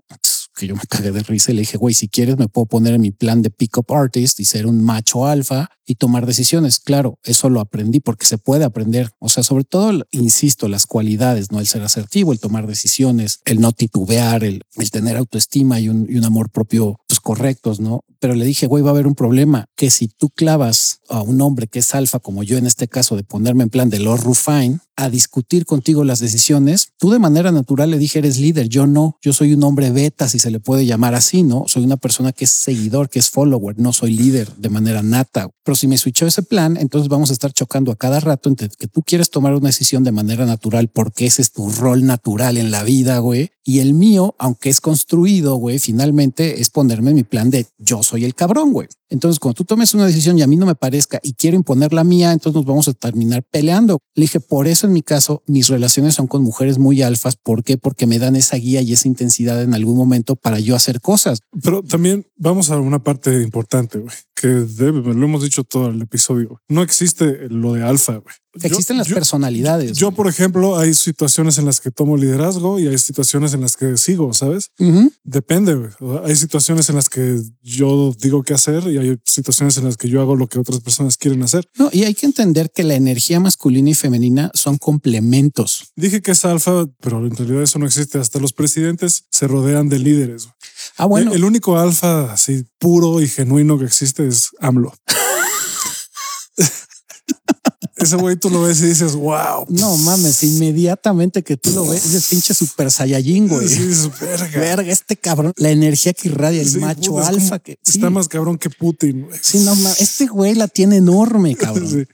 Que yo me cagué de risa y le dije, güey, si quieres me puedo poner en mi plan de pick-up artist y ser un macho alfa y tomar decisiones. Claro, eso lo aprendí porque se puede aprender. O sea, sobre todo, insisto, las cualidades, no el ser asertivo, el tomar decisiones, el no titubear, el, el tener autoestima y un, y un amor propio correctos, ¿no? Pero le dije, güey, va a haber un problema que si tú clavas a un hombre que es alfa, como yo en este caso, de ponerme en plan de Lord Rufine, a discutir contigo las decisiones, tú de manera natural le dije, eres líder, yo no, yo soy un hombre beta, si se le puede llamar así, ¿no? Soy una persona que es seguidor, que es follower, no soy líder de manera nata. Pero si me switchó ese plan, entonces vamos a estar chocando a cada rato entre que tú quieres tomar una decisión de manera natural porque ese es tu rol natural en la vida, güey. Y el mío, aunque es construido, güey, finalmente es ponerme mi plan de yo soy el cabrón, güey. Entonces, cuando tú tomes una decisión y a mí no me parezca y quiero imponer la mía, entonces nos vamos a terminar peleando. Le dije, por eso en mi caso, mis relaciones son con mujeres muy alfas. ¿Por qué? Porque me dan esa guía y esa intensidad en algún momento para yo hacer cosas. Pero también vamos a una parte importante, güey, que debe, lo hemos dicho todo el episodio. No existe lo de alfa, güey. Existen las personalidades. Yo, por ejemplo, hay situaciones en las que tomo liderazgo y hay situaciones en las que sigo, ¿sabes? Depende, güey. O sea, Hay situaciones en las que yo digo qué hacer y hay situaciones en las que yo hago lo que otras personas quieren hacer. No, y hay que entender que la energía masculina y femenina son complementos. Dije que es alfa, pero en realidad eso no existe. Hasta los presidentes se rodean de líderes. güey. Ah, bueno, El único alfa así puro y genuino que existe es AMLO. Ese güey tú lo ves y dices, wow. no mames, inmediatamente que tú lo ves, es pinche super saiyajin, güey. Sí, es verga. Verga, este cabrón, la energía que irradia, el Sí, macho puta, alfa que sí, Está más cabrón que Putin. güey. sí, no mames, este güey la tiene enorme, cabrón. Sí.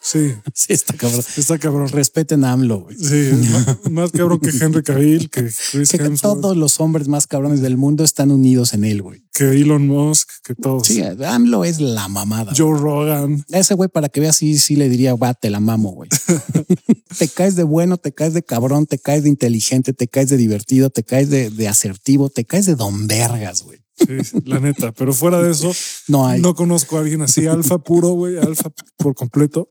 Sí, Sí, está cabrón. está cabrón. Respeten a AMLO, güey. Sí, más, más cabrón que Henry Cavill, que Chris Que todos los hombres más cabrones del mundo están unidos en él, güey. que Elon Musk, que todos. Sí, AMLO es la mamada. güey. Joe Rogan. Ese güey, para que veas, sí, sí le diría, va, te la mamo, güey. te caes de bueno, te caes de cabrón, te caes de inteligente, te caes de divertido, te caes de, de asertivo, te caes de don vergas, güey. Sí, la neta. Pero fuera de eso, No hay. no conozco a alguien así, alfa puro, güey, alfa por completo.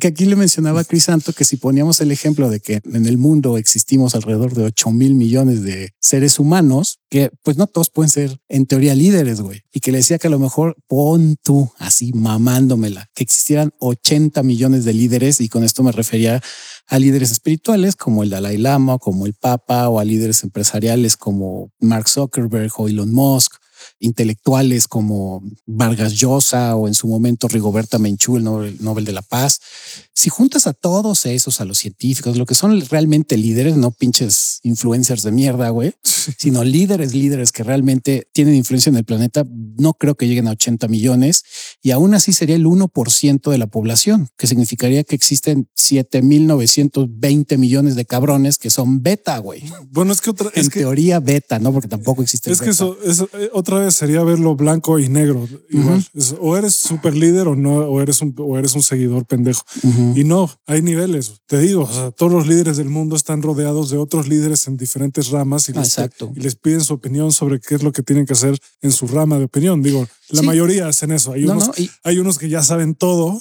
Que aquí le mencionaba a Crisanto que si poníamos el ejemplo de que en el mundo existimos alrededor de 8 mil millones de seres humanos, que pues no todos pueden ser en teoría líderes, güey. Y que le decía que a lo mejor pon tú así mamándomela, que existieran 80 millones de líderes y con esto me refería a líderes espirituales como el Dalai Lama, como el Papa o a líderes empresariales como Mark Zuckerberg o Elon Musk intelectuales como Vargas Llosa o en su momento Rigoberta Menchú, el Nobel, Nobel de la Paz. Si juntas a todos esos, a los científicos, lo que son realmente líderes, no pinches influencers de mierda, güey, sino líderes, líderes que realmente tienen influencia en el planeta, no creo que lleguen a 80 millones y aún así sería el 1% de la población, que significaría que existen 7.920 millones de cabrones que son beta, güey. Bueno, es que otra, En es que, teoría beta, ¿no? Porque tampoco existe. es que eso, eso, eh, otra vez sería verlo blanco y negro. Igual. Es- o eres super líder o no, o eres un, o eres un seguidor pendejo. Ujú. Y no, hay niveles. Te digo, o sea, todos los líderes del mundo están rodeados de otros líderes en diferentes ramas y les, exacto. y les piden su opinión sobre qué es lo que tienen que hacer en su rama de opinión. Digo, la Sí. mayoría hacen eso. Hay, No, unos, no, y- hay unos que ya saben todo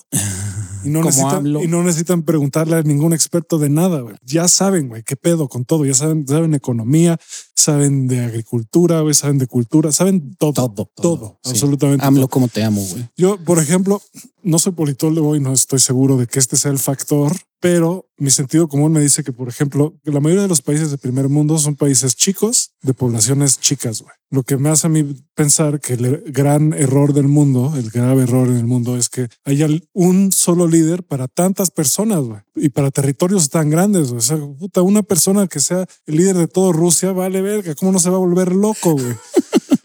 y no, necesitan, y no necesitan preguntarle a ningún experto de nada. güey. Ya saben, güey, qué pedo con todo. Ya saben, saben economía, saben de agricultura, güey, saben de cultura, saben todo. Todo, Todo, todo, sí. absolutamente. AMLO, todo. como te amo, güey. Yo, por ejemplo, no soy politólogo y no estoy seguro de que este sea el factor, pero mi sentido común me dice que, por ejemplo, que la mayoría de los países de primer mundo son países chicos de poblaciones chicas. güey. Lo que me hace a mí pensar que el gran error del mundo, el grave error en el mundo es que haya un solo líder para tantas personas güey, y para territorios tan grandes. güey. O sea, puta, una persona que sea el líder de todo Rusia, vale verga. ¿Cómo no se va a volver loco? güey?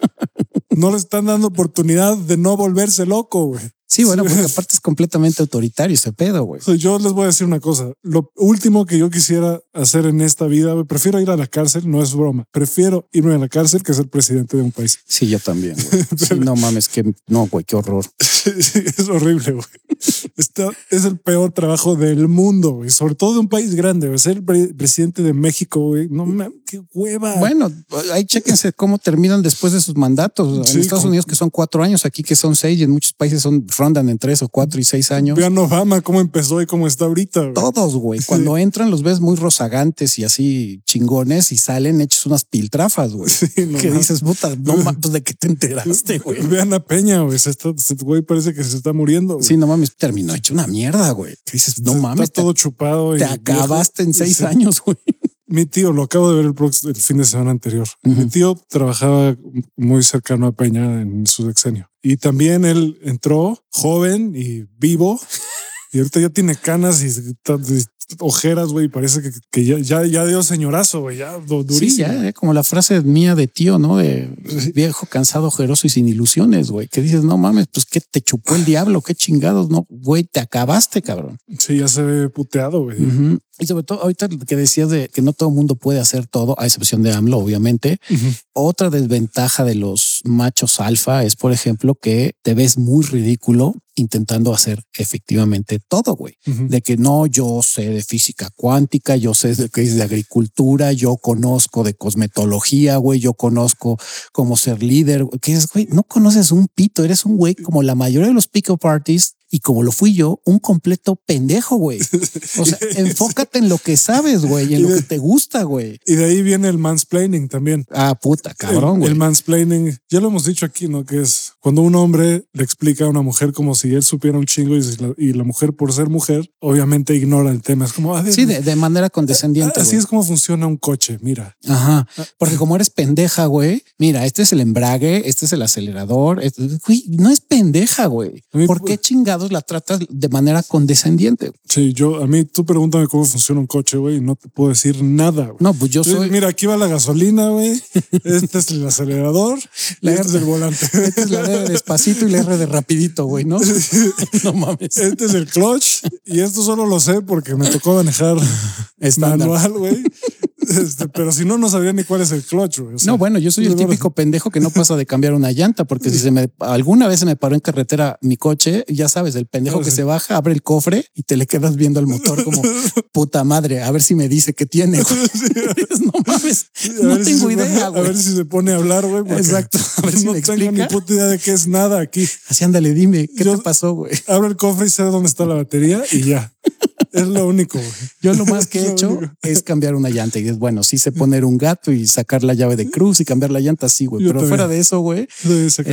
no le están dando oportunidad de no volverse loco, güey. Sí, bueno, porque aparte es completamente autoritario ese pedo, güey. Yo les voy a decir una cosa. Lo último que yo quisiera hacer en esta vida, güey, prefiero ir a la cárcel, no es broma. Prefiero irme a la cárcel que ser presidente de un país. Sí, yo también, güey. Sí, no mames, que no, güey, qué horror. Sí, es horrible, güey. Está, es el peor trabajo del mundo, güey. Sobre todo de un país grande. güey. Ser pre- presidente de México, güey. No mames, qué hueva. Bueno, ahí chéquense cómo terminan después de sus mandatos. Sí, en Estados con- Unidos que son cuatro años, aquí que son seis y en muchos países son rondan en tres o cuatro y seis años. Vean Obama cómo empezó y cómo está ahorita. güey. Todos, güey. Cuando entran los ves muy rozagantes y así chingones y salen hechos unas piltrafas, güey. Sí, no que dices, puta, no mames, de qué te enteraste, güey. Vean a Peña, güey. Se- güey, parece que se está muriendo. güey. Sí, no mames, terminó hecho una mierda, güey. Que dices, no mames, Está te, todo chupado. y te viejo. acabaste en seis Sí. años, güey. Mi tío, lo acabo de ver el, el fin de semana anterior. Mi tío trabajaba muy cercano a Peña en su sexenio. Y también él entró joven y vivo. Y ahorita ya tiene canas y ojeras, güey. Parece que, que ya, ya, ya dio señorazo, güey. Ya du- durísimo. Sí, ya, eh, como la frase mía de tío, ¿no? De viejo, cansado, ojeroso y sin ilusiones, güey. Que dices, no mames, pues que te chupó el diablo, qué chingados, no, güey, te acabaste, cabrón. Sí, ya se ve puteado, güey. Y sobre todo, ahorita que decías de que no todo el mundo puede hacer todo, a excepción de AMLO, obviamente. Otra desventaja de los machos alfa es, por ejemplo, que te ves muy ridículo intentando hacer efectivamente todo, güey. De que no, yo sé de física cuántica, yo sé de que es de agricultura, yo conozco de cosmetología, güey, yo conozco cómo ser líder. Que es, güey, no conoces un pito, eres un güey como la mayoría de los pick-up artists y como lo fui yo, un completo pendejo, güey. O sea, enfócate en lo que sabes, güey, en lo que te gusta, güey. Y de ahí viene el mansplaining también. Ah, puta, cabrón, güey. el mansplaining, ya lo hemos dicho aquí, ¿no? Que es cuando un hombre le explica a una mujer como si él supiera un chingo y, la, y la mujer, por ser mujer, obviamente ignora el tema. Es como, a ver, Sí, de, de manera condescendiente. así es como funciona un coche. Mira, Ajá. Porque como eres pendeja, güey, mira, este es el embrague, este es el acelerador. este- güey, no es pendeja, güey. ¿Por qué chingados la tratas de manera condescendiente? sí, yo, a mí, tú pregúntame cómo funciona un coche, güey, y no te puedo decir nada. No, pues yo soy. Mira, aquí va la gasolina, güey. Este es el acelerador. y La- este es el volante. Esta es la D de despacito y la R de rapidito, güey, ¿no? no mames. Este es el clutch. Y esto solo lo sé porque me tocó manejar Estándar. manual, güey. Este, pero si no, no sabía ni cuál es el clutch. O sea, No, bueno, yo soy el típico pendejo que no pasa de cambiar una llanta, porque si se me alguna vez se me paró en carretera mi coche, ya sabes, el pendejo Ah, que sí. se baja, abre el cofre y te le quedas viendo al motor como puta madre, a ver si me dice qué tiene. no mames, no si tengo se pone- idea, A ver si se pone a hablar, güey. Exacto, a ver si no me tengo ni puta idea de qué es nada aquí. Así ándale, dime, ¿qué Yo- te pasó, güey? Abro el cofre y sé dónde está la batería y ya. Es lo único, güey. Yo lo más que he hecho único. es cambiar una llanta y es bueno, sí sé poner un gato y sacar la llave de cruz y cambiar la llanta, sí, güey. Yo Pero también. fuera de eso, güey,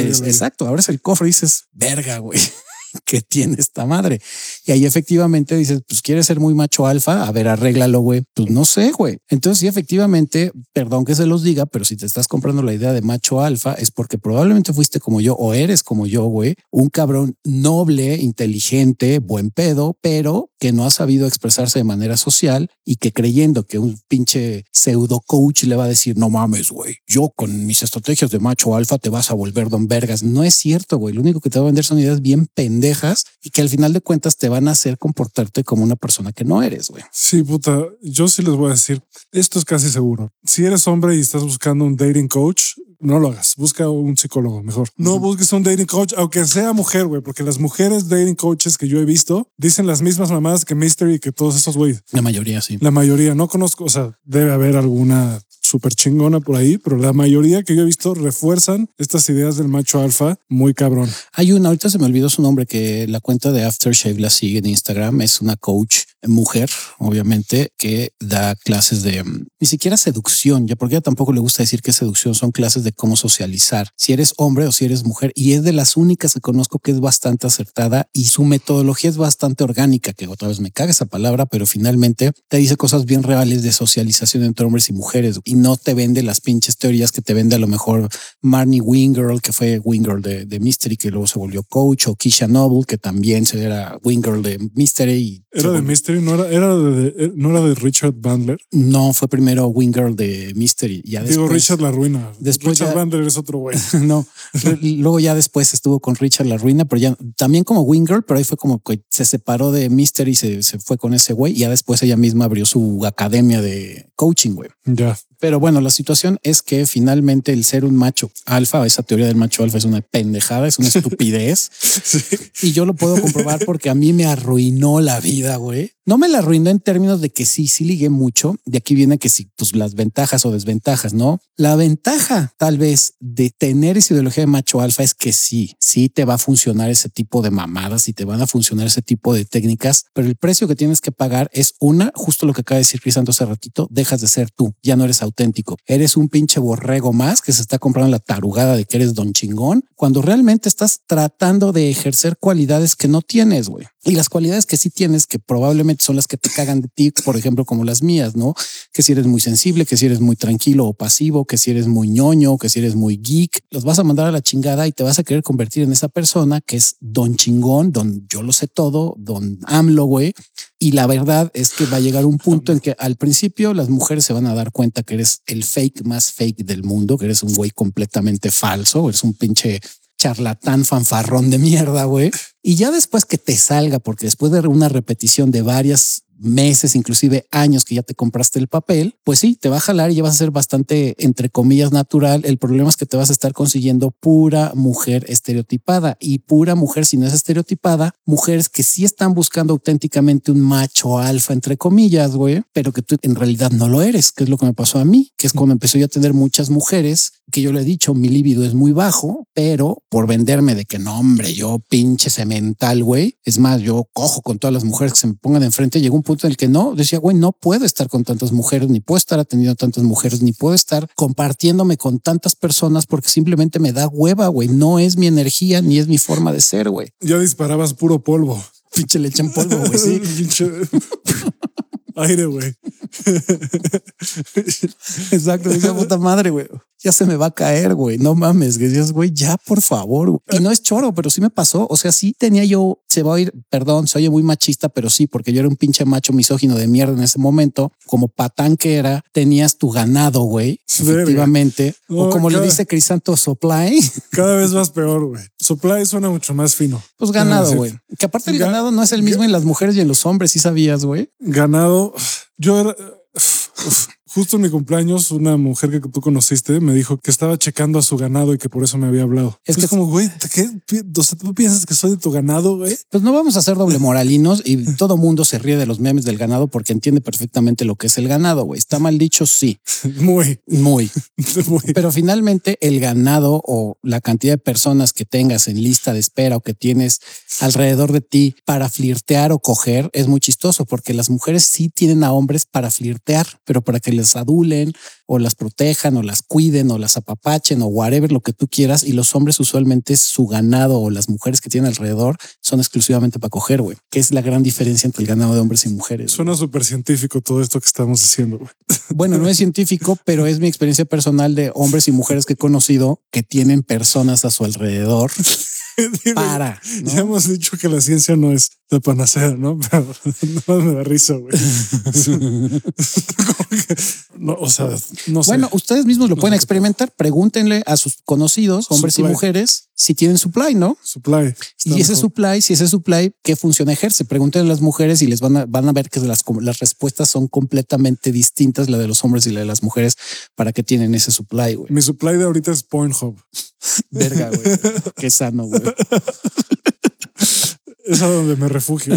Es- exacto, abres el cofre y dices, verga, güey, ¿qué tiene esta madre? Y ahí efectivamente dices, pues quieres ser muy macho alfa, a ver, arréglalo, güey. Pues no sé, güey. Entonces sí, efectivamente, perdón que se los diga, pero si te estás comprando la idea de macho alfa es porque probablemente fuiste como yo o eres como yo, güey, un cabrón noble, inteligente, buen pedo, pero que no ha sabido expresarse de manera social y que creyendo que un pinche pseudo coach le va a decir, no mames, güey, yo con mis estrategias de macho alfa te vas a volver don vergas. No es cierto, güey. Lo único que te va a vender son ideas bien pendejas y que al final de cuentas te van a hacer comportarte como una persona que no eres, güey. Sí, puta. Yo sí les voy a decir, esto es casi seguro. Si eres hombre y estás buscando un dating coach, no lo hagas. Busca un psicólogo mejor. No busques un dating coach, aunque sea mujer, güey, porque las mujeres dating coaches que yo he visto dicen las mismas mamadas que Mystery y que todos esos güeyes. La mayoría sí. La mayoría no conozco, o sea, debe haber alguna súper chingona por ahí, pero la mayoría que yo he visto refuerzan estas ideas del macho alfa muy cabrón. Hay una, ahorita se me olvidó su nombre, que la cuenta de Aftershave la sigue en Instagram. Es una coach mujer, obviamente, que da clases de mm, ni siquiera seducción, ya porque ella tampoco le gusta decir que seducción, son clases de cómo socializar, si eres hombre o si eres mujer. Y es de las únicas que conozco que es bastante acertada y su metodología es bastante orgánica, que otra vez me caga esa palabra, pero finalmente te dice cosas bien reales de socialización entre hombres y mujeres no te vende las pinches teorías que te vende a lo mejor Marnie Wingirl, que fue Wingirl de, de Mystery, que luego se volvió coach, o Keisha Noble, que también se era Wingirl de Mystery. Y Era de Mystery, no era, era de, de- no era de Richard Bandler. No, fue primero Wingirl de Mystery. Ya Digo, después, Richard la ruina. después Richard ya- Bandler es otro güey. no, luego ya después estuvo con Richard La Ruina, pero ya también como Wingirl, pero ahí fue como que se separó de Mystery y se, se fue con ese güey. Y ya después ella misma abrió su academia de coaching, güey. Ya. Pero bueno, la situación es que finalmente el ser un macho alfa, esa teoría del macho alfa es una pendejada, es una estupidez. Y yo lo puedo comprobar porque a mí me arruinó la vida, güey. No me la arruinó en términos de que sí, sí ligué mucho. De aquí viene que sí, pues las ventajas o desventajas, ¿no? La ventaja tal vez de tener esa ideología de macho alfa es que sí, sí te va a funcionar ese tipo de mamadas y te van a funcionar ese tipo de técnicas, pero el precio que tienes que pagar es una, justo lo que acaba de decir Crisanto hace ratito, dejas de ser tú, ya no eres auténtico, eres un pinche borrego más que se está comprando la tarugada de que eres don chingón, cuando realmente estás tratando de ejercer cualidades que no tienes, güey. Y las cualidades que sí tienes, que probablemente son las que te cagan de ti, por ejemplo, como las mías, ¿no? Que si eres muy sensible, que si eres muy tranquilo o pasivo, que si eres muy ñoño, que si eres muy geek, los vas a mandar a la chingada y te vas a querer convertir en esa persona que es don chingón, don yo lo sé todo, don AMLO, güey. Y la verdad es que va a llegar un punto en que al principio las mujeres se van a dar cuenta que eres el fake más fake del mundo, que eres un güey completamente falso, eres un pinche charlatán fanfarrón de mierda, güey. Y ya después que te salga, porque después de una repetición de varias meses, inclusive años que ya te compraste el papel, pues sí, te va a jalar y ya vas a ser bastante, entre comillas, natural. El problema es que te vas a estar consiguiendo pura mujer estereotipada y pura mujer, si no es estereotipada, mujeres que sí están buscando auténticamente un macho alfa, entre comillas, güey, pero que tú en realidad no lo eres, que es lo que me pasó a mí, que es cuando empecé yo a tener muchas mujeres que yo le he dicho, mi libido es muy bajo, pero por venderme de que no, hombre, yo pinche cemental, güey. Es más, yo cojo con todas las mujeres que se me pongan enfrente. Llegó un punto en el que no, decía, güey, no puedo estar con tantas mujeres, ni puedo estar atendiendo a tantas mujeres, ni puedo estar compartiéndome con tantas personas porque simplemente me da hueva, güey. No es mi energía ni es mi forma de ser, güey. Ya disparabas puro polvo. Pinche le echan polvo, güey. Sí. aire, güey. Exacto, esa puta madre, güey. Ya se me va a caer, güey. No mames, que dices, güey, ya por favor. Y no es choro, pero sí me pasó. O sea, sí tenía yo, se va a ir, perdón, se oye muy machista, pero sí, porque yo era un pinche macho misógino de mierda en ese momento. Como patán que era, tenías tu ganado, güey. Efectivamente. o como le dice Crisanto Supply. Cada vez más peor, güey. Supply suena mucho más fino. Pues ganado, güey. Que aparte el ganado no es el mismo en las mujeres y en los hombres, sí sabías, güey. Ganado. Yo era justo en mi cumpleaños, una mujer que tú conociste me dijo que estaba checando a su ganado y que por eso me había hablado. Es que como, güey, ¿qué? O sea, ¿tú piensas que soy de tu ganado, güey? Pues no vamos a ser doble moralinos y todo mundo se ríe de los memes del ganado porque entiende perfectamente lo que es el ganado, güey. Está mal dicho, sí. Muy. Muy. Muy. Pero finalmente el ganado o la cantidad de personas que tengas en lista de espera o que tienes alrededor de ti para flirtear o coger es muy chistoso porque las mujeres sí tienen a hombres para flirtear, pero para que les adulen o las protejan o las cuiden o las apapachen o whatever lo que tú quieras. Y los hombres usualmente su ganado o las mujeres que tienen alrededor son exclusivamente para coger, güey, que es la gran diferencia entre el ganado de hombres y mujeres. Suena súper científico todo esto que estamos diciendo. Bueno, no es científico, pero es mi experiencia personal de hombres y mujeres que he conocido que tienen personas a su alrededor para. Ya hemos dicho que la ciencia no es la panacea, ¿no? Pero no me da risa, güey. no, o sea, no sé. Bueno, ustedes mismos lo pueden experimentar. Pregúntenle a sus conocidos, hombres y mujeres, si tienen supply, ¿no? Supply. Y ese supply, si ese supply, ¿qué función ejerce? Pregúntenle a las mujeres y les van a, van a ver que las, las respuestas son completamente distintas, la de los hombres y la de las mujeres, para que tienen ese supply, güey. Mi supply de ahorita es Pornhub. Verga, güey. Qué sano, güey. Es a donde me refugio.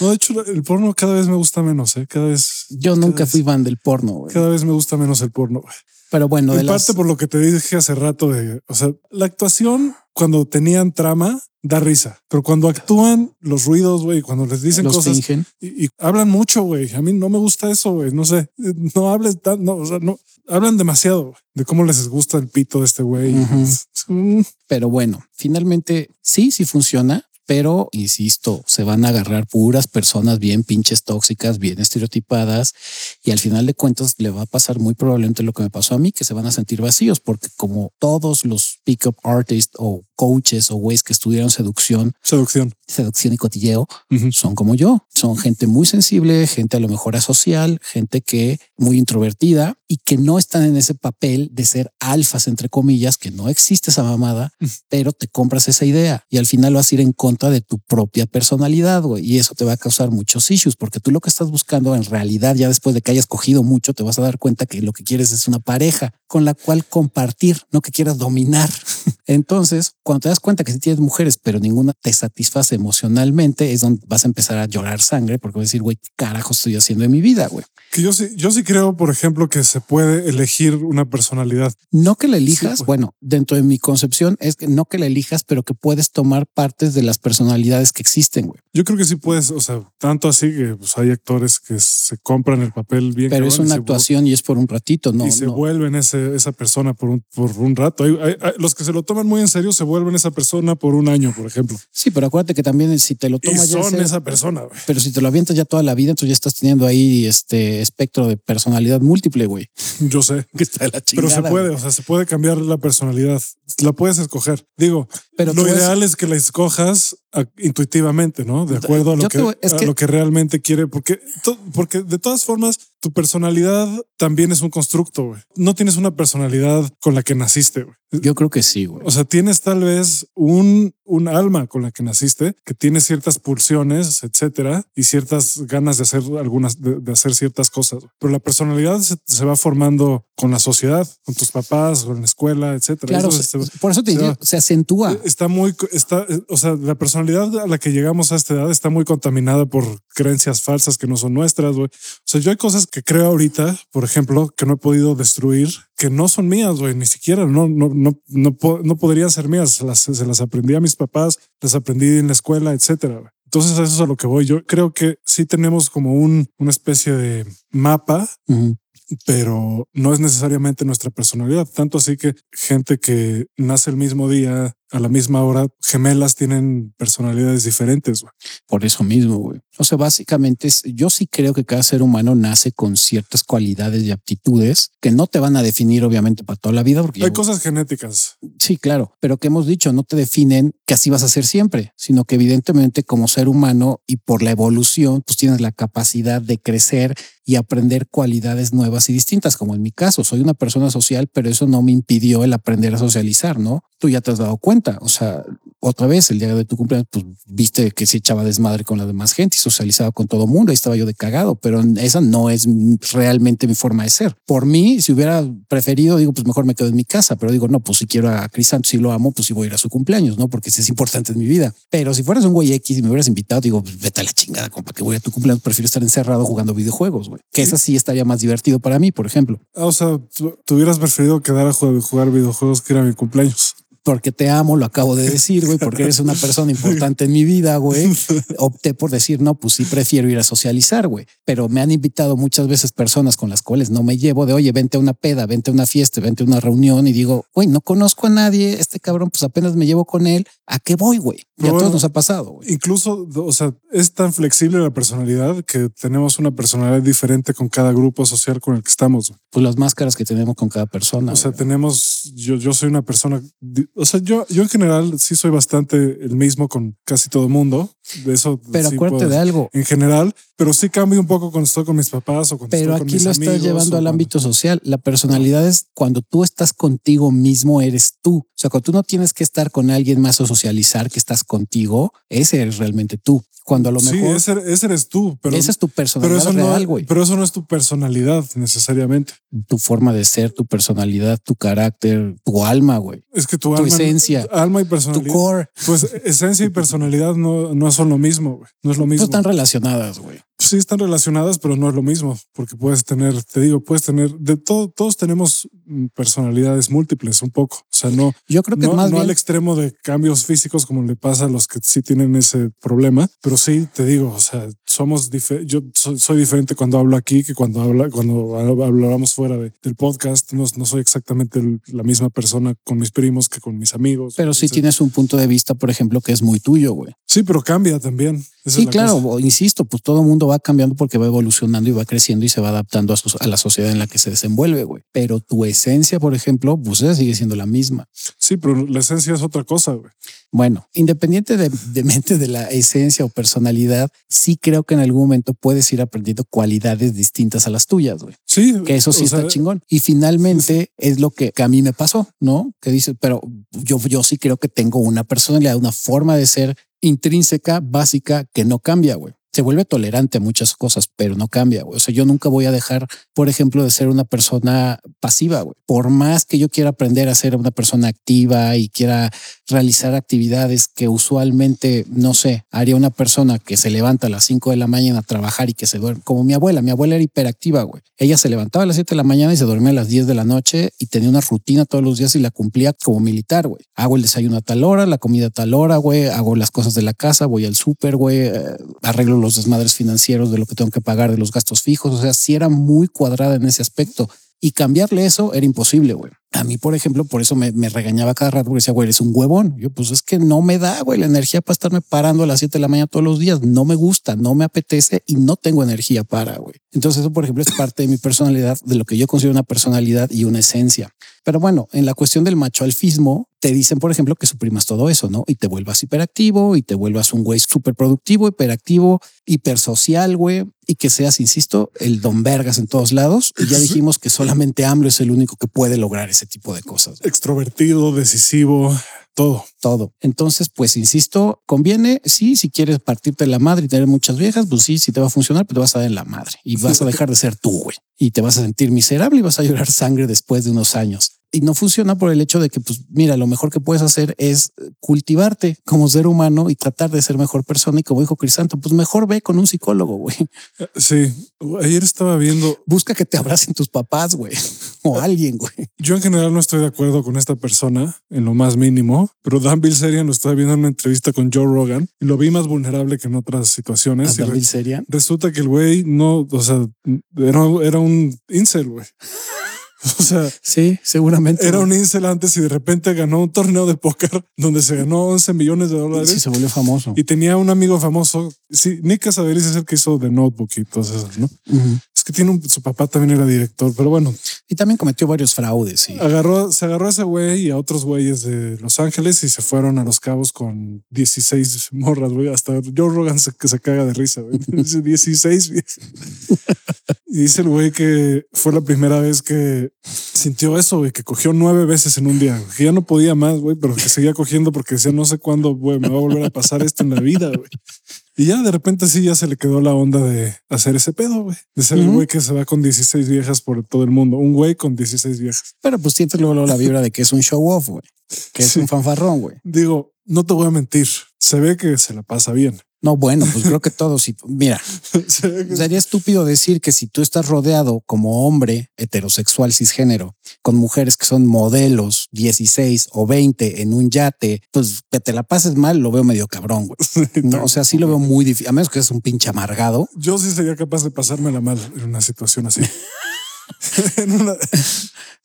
No, de hecho, el porno cada vez me gusta menos, ¿eh? Cada vez. Yo nunca fui fan del porno, güey. Cada vez me gusta menos el porno, güey. Pero bueno, en parte por lo que te dije hace rato de, o sea, la actuación cuando tenían trama da risa, pero cuando actúan los ruidos, güey, cuando les dicen cosas y, hablan mucho, güey. A mí no me gusta eso, güey. No sé, no hables tan, no, o sea, no hablan demasiado de cómo les gusta el pito de este güey. Pero bueno, finalmente sí, sí funciona pero insisto, se van a agarrar puras personas bien pinches tóxicas, bien estereotipadas y al final de cuentas le va a pasar muy probablemente lo que me pasó a mí, que se van a sentir vacíos porque como todos los pick-up artists o coaches o güeyes que estudiaron seducción, seducción, seducción y cotilleo, son como yo. Son gente muy sensible, gente a lo mejor asocial, gente que muy introvertida y que no están en ese papel de ser alfas, entre comillas, que no existe esa mamada, pero te compras esa idea y al final vas a ir en contra de tu propia personalidad güey, y eso te va a causar muchos issues porque tú lo que estás buscando en realidad, ya después de que hayas cogido mucho, te vas a dar cuenta que lo que quieres es una pareja con la cual compartir, no que quieras dominar. Entonces, cuando te das cuenta que si tienes mujeres, pero ninguna te satisface emocionalmente, es donde vas a empezar a llorar sangre porque vas a decir, güey, ¿qué carajo estoy haciendo en mi vida, güey? Que yo sí, yo sí creo, por ejemplo, que se puede elegir una personalidad. No que la elijas, bueno, dentro de mi concepción es que no que la elijas, pero que puedes tomar partes de las personalidades que existen, güey. Yo creo que sí puedes, o sea, tanto así que pues, hay actores que se compran el papel bien. Pero es una actuación y es por un ratito, ¿no? Y se vuelven ese, esa persona por un, por un rato. los que se lo toman muy en serio se vuelven esa persona por un año, por ejemplo. Sí, pero acuérdate que también si te lo tomas ya son esa persona, Pero si te lo avientas ya toda la vida, entonces ya estás teniendo ahí este espectro de personalidad múltiple, güey. Yo sé. Que está la chingada, Pero se puede, o sea, se puede cambiar la personalidad. La puedes escoger. Digo, pero lo ideal es que la escojas intuitivamente, ¿no? De acuerdo a lo, que, a lo que realmente quiere, porque, porque de todas formas, tu personalidad también es un constructo, güey. No tienes una personalidad con la que naciste, güey. Yo creo que sí, güey. O sea, tienes tal vez un, un alma con la que naciste, que tiene ciertas pulsiones, etcétera, y ciertas ganas de hacer algunas, de, hacer ciertas cosas. Pero la personalidad se, va formando con la sociedad, con tus papás, con la escuela, etcétera. Claro, por eso te digo, se acentúa. Está muy, está, o sea, la personalidad a la que llegamos a esta edad está muy contaminada por creencias falsas que no son nuestras. O sea, yo hay cosas que creo ahorita, por ejemplo, que no he podido destruir, que no son mías, güey, ni siquiera, no, no, no, no, no podrían ser mías, se las, se las aprendí a mis papás, las aprendí en la escuela, etcétera. Entonces eso es a lo que voy. Yo creo que sí tenemos como un, una especie de mapa pero no es necesariamente nuestra personalidad. Tanto así que gente que nace el mismo día, a la misma hora, gemelas tienen personalidades diferentes. Por eso mismo, güey. O sea, básicamente yo sí creo que cada ser humano nace con ciertas cualidades y aptitudes que no te van a definir obviamente para toda la vida. Porque hay cosas genéticas. Sí, claro, pero que hemos dicho no te definen que así vas a ser siempre, sino que evidentemente como ser humano y por la evolución, pues tienes la capacidad de crecer y aprender cualidades nuevas y distintas, como en mi caso, soy una persona social, pero eso no me impidió el aprender a socializar, ¿no? Tú ya te has dado cuenta, o sea, otra vez el día de tu cumpleaños, pues viste que se echaba desmadre con la demás gente y socializaba con todo mundo, ahí estaba yo de cagado, pero esa no es realmente mi forma de ser. Por mí, si hubiera preferido, digo, pues mejor me quedo en mi casa, pero digo, no, pues si quiero a Crisanto, si lo amo, pues si voy a ir a su cumpleaños, ¿no? Porque si es importante en mi vida. Pero si fueras un güey X y me hubieras invitado, digo, pues vete a la chingada, compa, que voy a tu cumpleaños, prefiero estar encerrado jugando videojuegos, güey que esa sí estaría más divertido para mí, por ejemplo. Ah, o sea, tú hubieras preferido quedar a jugar videojuegos que era mi cumpleaños porque te amo, lo acabo de decir, güey, porque eres una persona importante en mi vida, güey. Opté por decir, no, pues sí prefiero ir a socializar, güey. Pero me han invitado muchas veces personas con las cuales no me llevo de, oye, vente a una peda, vente a una fiesta, vente a una reunión y digo, güey, no conozco a nadie, este cabrón, pues apenas me llevo con él. ¿A qué voy, güey? Ya a todos nos ha pasado, güey. Incluso, o sea, es tan flexible la personalidad que tenemos una personalidad diferente con cada grupo social con el que estamos. Pues las máscaras que tenemos con cada persona. O sea, tenemos, yo, yo soy una persona o sea, yo, yo en general sí soy bastante el mismo con casi todo el mundo. De eso. Pero acuérdate de algo. En general, pero sí cambio un poco cuando estoy con mis papás o cuando pero estoy con mis amigos. Pero aquí lo estás llevando al ámbito social. La personalidad es cuando tú estás contigo mismo, eres tú. O sea, cuando tú no tienes que estar con alguien más o socializar que estás contigo, ese eres realmente tú. Cuando a lo mejor. Sí, ese, eres tú. Pero, esa es tu personalidad pero eso real, güey. pero eso no es tu personalidad necesariamente. Tu forma de ser, tu personalidad, tu carácter, tu alma, güey. Es que tu, tu alma, esencia, alma y personalidad. Tu core. Pues esencia y personalidad no, no son lo mismo, güey. No es lo mismo. No están relacionadas, güey sí están relacionadas, pero no es lo mismo, porque puedes tener, te digo, puedes tener de todo, todos tenemos personalidades múltiples un poco. O sea, no, yo creo que no, más no al extremo de cambios físicos como le pasa a los que sí tienen ese problema, pero sí te digo, o sea, somos yo soy, diferente cuando hablo aquí que cuando habla, cuando hablamos fuera del podcast. No, no soy exactamente la misma persona con mis primos que con mis amigos. Pero sí tienes un punto de vista, por ejemplo, que es muy tuyo, güey. Sí, pero cambia también. sí, claro, insisto, pues todo el mundo va cambiando porque va evolucionando y va creciendo y se va adaptando a, a la sociedad en la que se desenvuelve, güey. Pero tu esencia, por ejemplo, pues sigue siendo la misma. Sí, pero la esencia es otra cosa, güey. Bueno, independiente de, de, mente de la esencia o personalidad, sí creo que en algún momento puedes ir aprendiendo cualidades distintas a las tuyas, güey. Sí. Que eso sí está chingón. Y finalmente es lo que, que, a mí me pasó, ¿no? Que dices, pero yo, yo sí creo que tengo una personalidad, una forma de ser intrínseca, básica, que no cambia, güey se vuelve tolerante a muchas cosas, pero no cambia. Güey. O sea, yo nunca voy a dejar, por ejemplo, de ser una persona pasiva. Güey. Por más que yo quiera aprender a ser una persona activa y quiera realizar actividades que usualmente, no sé, haría una persona que se levanta a las 5 de la mañana a trabajar y que se duerme, como mi abuela. Mi abuela era hiperactiva, güey. Ella se levantaba a las 7 de la mañana y se dormía a las 10 de la noche y tenía una rutina todos los días y la cumplía como militar, güey. Hago el desayuno a tal hora, la comida a tal hora, güey. Hago las cosas de la casa, voy al súper, güey. Eh, arreglo los desmadres financieros de lo que tengo que pagar, de los gastos fijos. O sea, si era muy cuadrada en ese aspecto y cambiarle eso era imposible, güey. A mí, por ejemplo, por eso me, me, regañaba cada rato porque decía, güey, eres un huevón. Yo, pues es que no me da, güey, la energía para estarme parando a las 7 de la mañana todos los días. No me gusta, no me apetece y no tengo energía para, güey. Entonces, eso, por ejemplo, es parte de mi personalidad, de lo que yo considero una personalidad y una esencia. Pero bueno, en la cuestión del macho alfismo, te dicen, por ejemplo, que suprimas todo eso, ¿no? Y te vuelvas hiperactivo y te vuelvas un güey súper productivo, hiperactivo, hipersocial, güey, y que seas, insisto, el don vergas en todos lados. Y ya dijimos que solamente AMLO es el único que puede lograr ese tipo de cosas. Extrovertido, decisivo, todo. Todo. Entonces, pues insisto, conviene, sí, si quieres partirte la madre y tener muchas viejas, pues sí, si te va a funcionar, pues te vas a dar en la madre y vas a dejar de ser tú, güey. Y te vas a sentir miserable y vas a llorar sangre después de unos años y no funciona por el hecho de que, pues mira, lo mejor que puedes hacer es cultivarte como ser humano y tratar de ser mejor persona. Y como dijo Crisanto, pues mejor ve con un psicólogo, güey. Sí, ayer estaba viendo. Busca que te abracen tus papás, güey, o alguien, güey. Yo en general no estoy de acuerdo con esta persona en lo más mínimo, pero Dan Bilzerian lo estaba viendo en una entrevista con Joe Rogan y lo vi más vulnerable que en otras situaciones. Dan Bilzerian. Resulta que el güey no, o sea, era, era un incel, güey. O sea, sí, seguramente. Era un incel antes y de repente ganó un torneo de póker donde se ganó 11 millones de dólares. Sí, se volvió famoso. Y tenía un amigo famoso. Sí, Nick Casaveris es el que hizo The Notebook y todas esas, ¿no? Es que tiene un, su papá también era director, pero bueno. Y también cometió varios fraudes. Y... Agarró, se agarró a ese güey y a otros güeyes de Los Ángeles y se fueron a Los Cabos con 16 morras, güey. Hasta Joe Rogan se, que se caga de risa, güey. Dice 16. y dice el güey que fue la primera vez que sintió eso, güey, que cogió nueve veces en un día, que ya no podía más, güey, pero que seguía cogiendo porque decía, no sé cuándo, güey, me va a volver a pasar esto en la vida, güey. Y ya de repente sí, ya se le quedó la onda de hacer ese pedo, güey. De ser el güey que se va con 16 viejas por todo el mundo. Un güey con 16 viejas. Pero pues sientes luego la vibra de que es un show off, güey. Que es un fanfarrón, güey. Digo, no te voy a mentir. Se ve que se la pasa bien. No, bueno, pues creo que todos. Mira, sería estúpido decir que si tú estás rodeado como hombre heterosexual cisgénero con mujeres que son modelos 16 o 20 en un yate, pues que te la pases mal, lo veo medio cabrón, güey. No, o sea, sí lo veo muy difícil, a menos que es un pinche amargado. Yo sí sería capaz de pasármela mal en una situación así.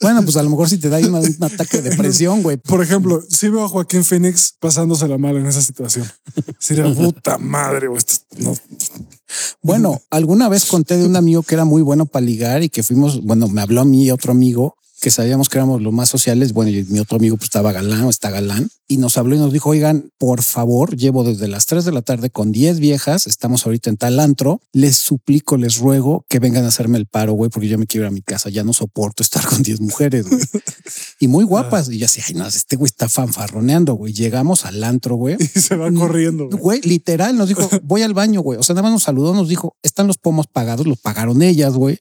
Bueno, pues a lo mejor si te da un, un ataque de depresión, güey. Por ejemplo, si veo a Joaquín Phoenix pasándosela mal en esa situación. Sería puta madre, güey. No. Bueno, alguna vez conté de un amigo que era muy bueno para ligar y que fuimos, bueno, me habló a mí y otro amigo que sabíamos que éramos los más sociales. Bueno, y mi otro amigo pues estaba galán o está galán y nos habló y nos dijo, oigan, por favor, llevo desde las 3 de la tarde con 10 viejas, estamos ahorita en tal antro, les suplico, les ruego que vengan a hacerme el paro, güey, porque yo me quiero ir a mi casa, ya no soporto estar con 10 mujeres, güey. y muy guapas. Y ya sé, ay, no, este güey está fanfarroneando, güey. Llegamos al antro, güey. Y se va corriendo. Güey, literal, nos dijo, voy al baño, güey. O sea, nada más nos saludó, nos dijo, están los pomos pagados, los pagaron ellas, güey.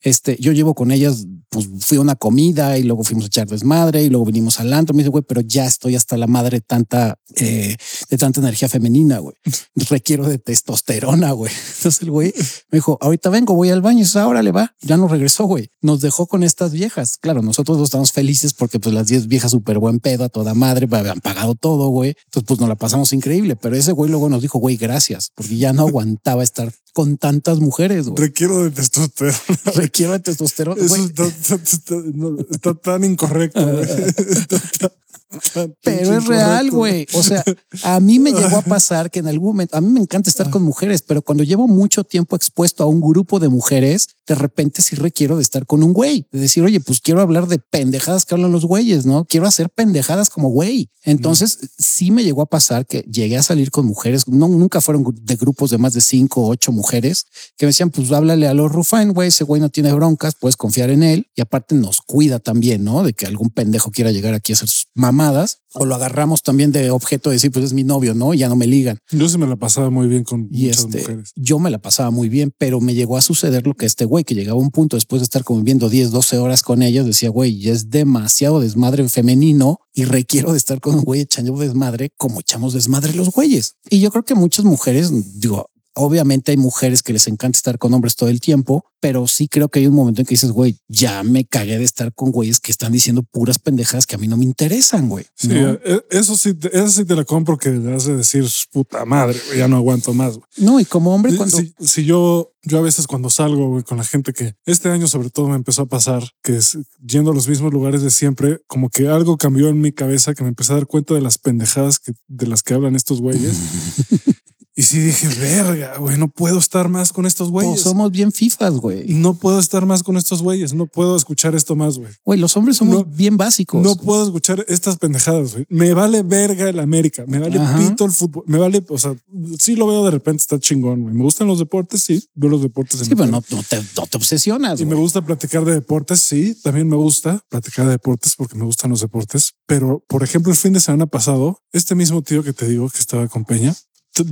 Este, yo llevo con ellas, pues fui a una comida y luego fuimos a echar desmadre y luego vinimos al antro. Me dice, güey, pero ya estoy hasta la madre tanta, eh, de tanta energía femenina, güey. Requiero de testosterona, güey. Entonces el güey me dijo, ahorita vengo, voy al baño. Y dice, ahora le va. Ya nos regresó, güey. Nos dejó con estas viejas. Claro, nosotros estamos felices porque pues las 10 viejas súper buen pedo a toda madre, habían pagado todo, güey. Entonces pues nos la pasamos increíble. Pero ese güey luego nos dijo, güey, gracias, porque ya no aguantaba estar con tantas mujeres. Güey. Requiero de testosterona. Requiero de testosterona. Eso está, está, está, no, está, tan incorrecto. Pero es real, güey. O sea, a mí me llegó a pasar que en algún momento, a mí me encanta estar con mujeres, pero cuando llevo mucho tiempo expuesto a un grupo de mujeres, de repente sí requiero de estar con un güey, de decir, oye, pues quiero hablar de pendejadas que hablan los güeyes, ¿no? Quiero hacer pendejadas como güey. Entonces sí me llegó a pasar que llegué a salir con mujeres, no, nunca fueron de grupos de más de cinco o ocho mujeres que me decían, pues háblale a los Rufain, güey, ese güey no tiene broncas, puedes confiar en él y aparte nos cuida también, ¿no? De que algún pendejo quiera llegar aquí a hacer sus mamadas o lo agarramos también de objeto de decir, pues es mi novio, ¿no? Ya no me ligan. Yo sí me la pasaba muy bien con y muchas este, mujeres. Yo me la pasaba muy bien, pero me llegó a suceder lo que este güey, que llegaba a un punto después de estar conviviendo 10, 12 horas con ellas, decía, güey, ya es demasiado desmadre femenino y requiero de estar con un güey echando desmadre como echamos desmadre los güeyes. Y yo creo que muchas mujeres, digo, Obviamente hay mujeres que les encanta estar con hombres todo el tiempo, pero sí creo que hay un momento en que dices, güey, ya me cagué de estar con güeyes que están diciendo puras pendejadas que a mí no me interesan, güey. Sí, e, eso sí, eso sí te la compro que le hace decir puta madre, ya no aguanto más. No, y como hombre, cuando si, yo, yo a veces cuando salgo con la gente que este año sobre todo me empezó a pasar que es yendo a los mismos lugares de siempre, como que algo cambió en mi cabeza que me empecé a dar cuenta de las pendejadas que, de las que hablan estos güeyes. Y sí dije, verga, güey, no puedo estar más con estos güeyes. somos bien fifas, güey. No puedo estar más con estos güeyes. No puedo escuchar esto más, güey. Güey, los hombres somos bien básicos. No puedo escuchar estas pendejadas, güey. Me vale verga el América. Me vale pito el fútbol. Me vale, o sea, sí lo veo de repente, está chingón, güey. Me gustan los deportes, sí. Veo los deportes. sí, pero no, te, no, te, obsesionas. Y me gusta platicar de deportes, sí. También me gusta platicar de deportes porque me gustan los deportes. Pero, por ejemplo, el fin de semana pasado, este mismo tío que te digo que estaba con Peña,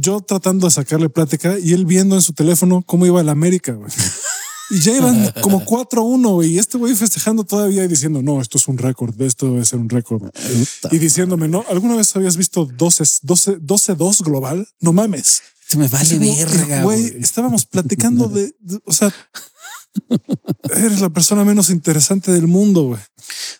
yo tratando de sacarle plática y él viendo en su teléfono cómo iba el América. Y ya iban como 4-1 y este güey festejando todavía y diciendo, no, esto es un récord, esto debe ser un récord. Y diciéndome, no, ¿alguna vez habías visto 12-2 global? No mames. Se me vale verga. Güey, estábamos platicando de, o sea, eres la persona menos interesante del mundo, güey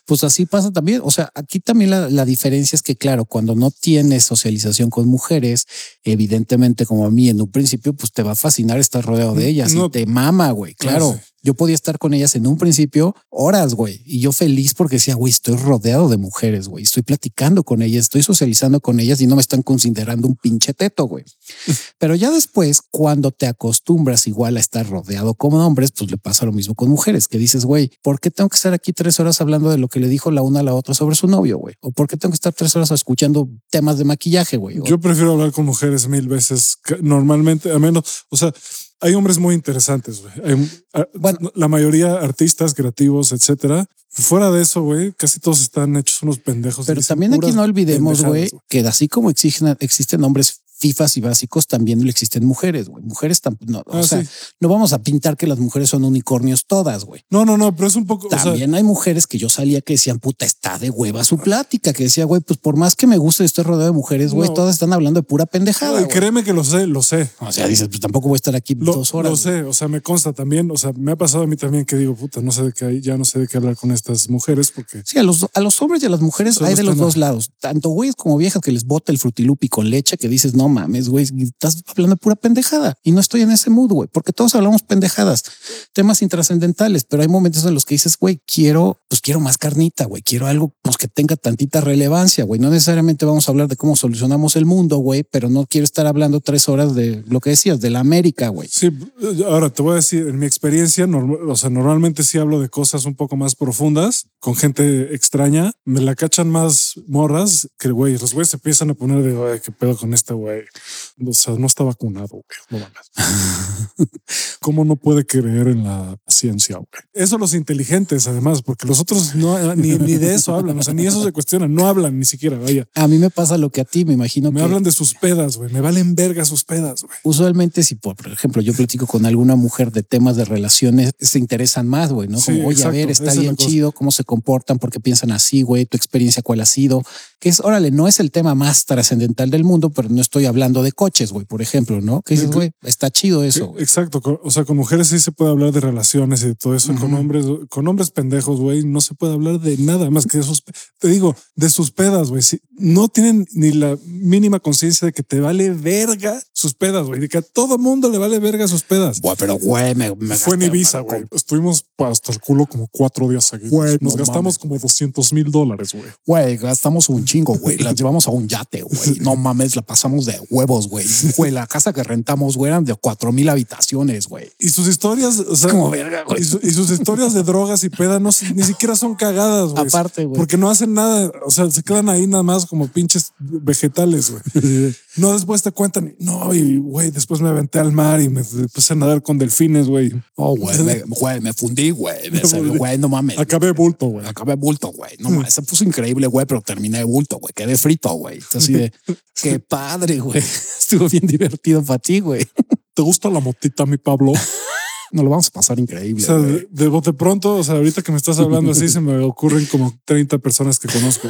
pues así pasa también. O sea, aquí también la, diferencia es que, claro, cuando no tienes socialización con mujeres, evidentemente, como a mí en un principio, pues te va a fascinar estar rodeado de ellas y te mama, güey. Claro. Yo podía estar con ellas en un principio horas, güey. Y yo feliz porque decía, güey, estoy rodeado de mujeres, güey. Estoy platicando con ellas, estoy socializando con ellas y no me están considerando un pinche teto, güey. Pero ya después, cuando te acostumbras igual a estar rodeado como hombres, pues le pasa lo mismo con mujeres, que dices, güey, ¿por qué tengo que estar aquí tres horas hablando de lo que le dijo la una a la otra sobre su novio, güey? ¿O por qué tengo que estar tres horas escuchando temas de maquillaje, güey? Yo prefiero hablar con mujeres mil veces. Normalmente, a menos, o sea, hay hombres muy interesantes, güey. Ah, bueno, la mayoría artistas, creativos, etcétera. Fuera de eso, güey, casi todos están hechos unos pendejos. Pero también aquí no olvidemos, güey, que así como exigen, existen hombres FIFAs y básicos también le existen mujeres, güey. Mujeres no, o ah, sea, no vamos a pintar que las mujeres son unicornios todas, güey. No, no, no, pero es un poco. También hay mujeres que yo salía que decían, puta, está de hueva su plática, que decía, güey, pues por más que me guste, estoy rodeado de mujeres, güey, todas están hablando de pura pendejada. No, créeme que lo sé, lo sé. O sea, dices, pues tampoco voy a estar aquí dos horas. Lo sé, o sea, me consta también, o sea, me ha pasado a mí también que digo, puta, no sé de qué hay, ya no sé de qué hablar con estas mujeres porque. Sí, a los, a los hombres y a las mujeres hay de los dos lados, tanto güeyes como viejas que les bota el frutilupi con leche, que dices, no mames, güey estás hablando de pura pendejada y no estoy en ese mood, güey, porque todos hablamos pendejadas, temas intrascendentales, pero hay momentos en los que dices, güey, quiero, pues quiero más carnita, güey, quiero algo pues que tenga tantita relevancia, güey. No necesariamente vamos a hablar de cómo solucionamos el mundo, güey, pero no quiero estar hablando tres horas de lo que decías, de la América, güey. Sí, ahora te voy a decir, en mi experiencia, o sea, normalmente sí hablo de cosas un poco más profundas con gente extraña, me la cachan más morras que, güey, los güeyes se empiezan a poner de, güey, qué pedo con este güey sea, no está vacunado, güey. No ¿Cómo no puede creer en la ciencia, güey? Eso los inteligentes, además, porque los otros no, ni, de eso hablan, o sea, ni eso se cuestionan, no hablan ni siquiera, vaya. A mí me pasa lo que a ti, me imagino me hablan de sus pedas, güey, me valen verga sus pedas, güey. Usualmente, si por, ejemplo yo platico con alguna mujer de temas de relaciones, se interesan más, güey, ¿no? Como, oye, a ver, está bien chido, cómo se comportan, porque piensan así, güey, tu experiencia cuál ha sido, que es, órale, no es el tema más trascendental del mundo, pero no estoy hablando de coches, güey, por ejemplo, ¿no? Que dices, güey, está chido eso. Exacto. O sea, con mujeres sí se puede hablar de relaciones y de todo eso con hombres, con hombres pendejos, güey, no se puede hablar de nada más que de sus, te digo, de sus pedas, güey. Si no tienen ni la mínima conciencia de que te vale verga sus pedas, güey, de que a todo mundo le vale verga sus pedas. Güey, pero güey, me, fue en Ibiza, güey. Estuvimos hasta el culo como cuatro días seguidos. Nos gastamos como 200 mil dólares, güey. Güey, gastamos un chingo, güey. Las llevamos a un yate, güey. No mames, la pasamos de huevos, güey. Güey, la casa que rentamos, güey, eran de cuatro mil habitaciones, güey. Y sus historias, o sea, como verga, güey. Y, sus historias de drogas y peda no, ni siquiera son cagadas, güey. Aparte, güey. Porque no hacen nada. O sea, se quedan ahí nada más como pinches vegetales, güey. No después te cuentan, no, y güey, después me aventé al mar y me empecé a nadar con delfines, güey. Oh, güey, me, güey, me fundí, güey. Güey, no mames. Acabé bulto, güey. Acabé bulto, güey. No mames, se puso increíble, güey, pero terminé bulto, güey. Quedé frito, güey. Así de, qué padre, güey. Estuvo bien divertido para ti, güey. ¿Te gusta la motita, mi Pablo? Nos lo vamos a pasar increíble. O sea, de, de, bote pronto, o sea, ahorita que me estás hablando así, se me ocurren como 30 personas que conozco.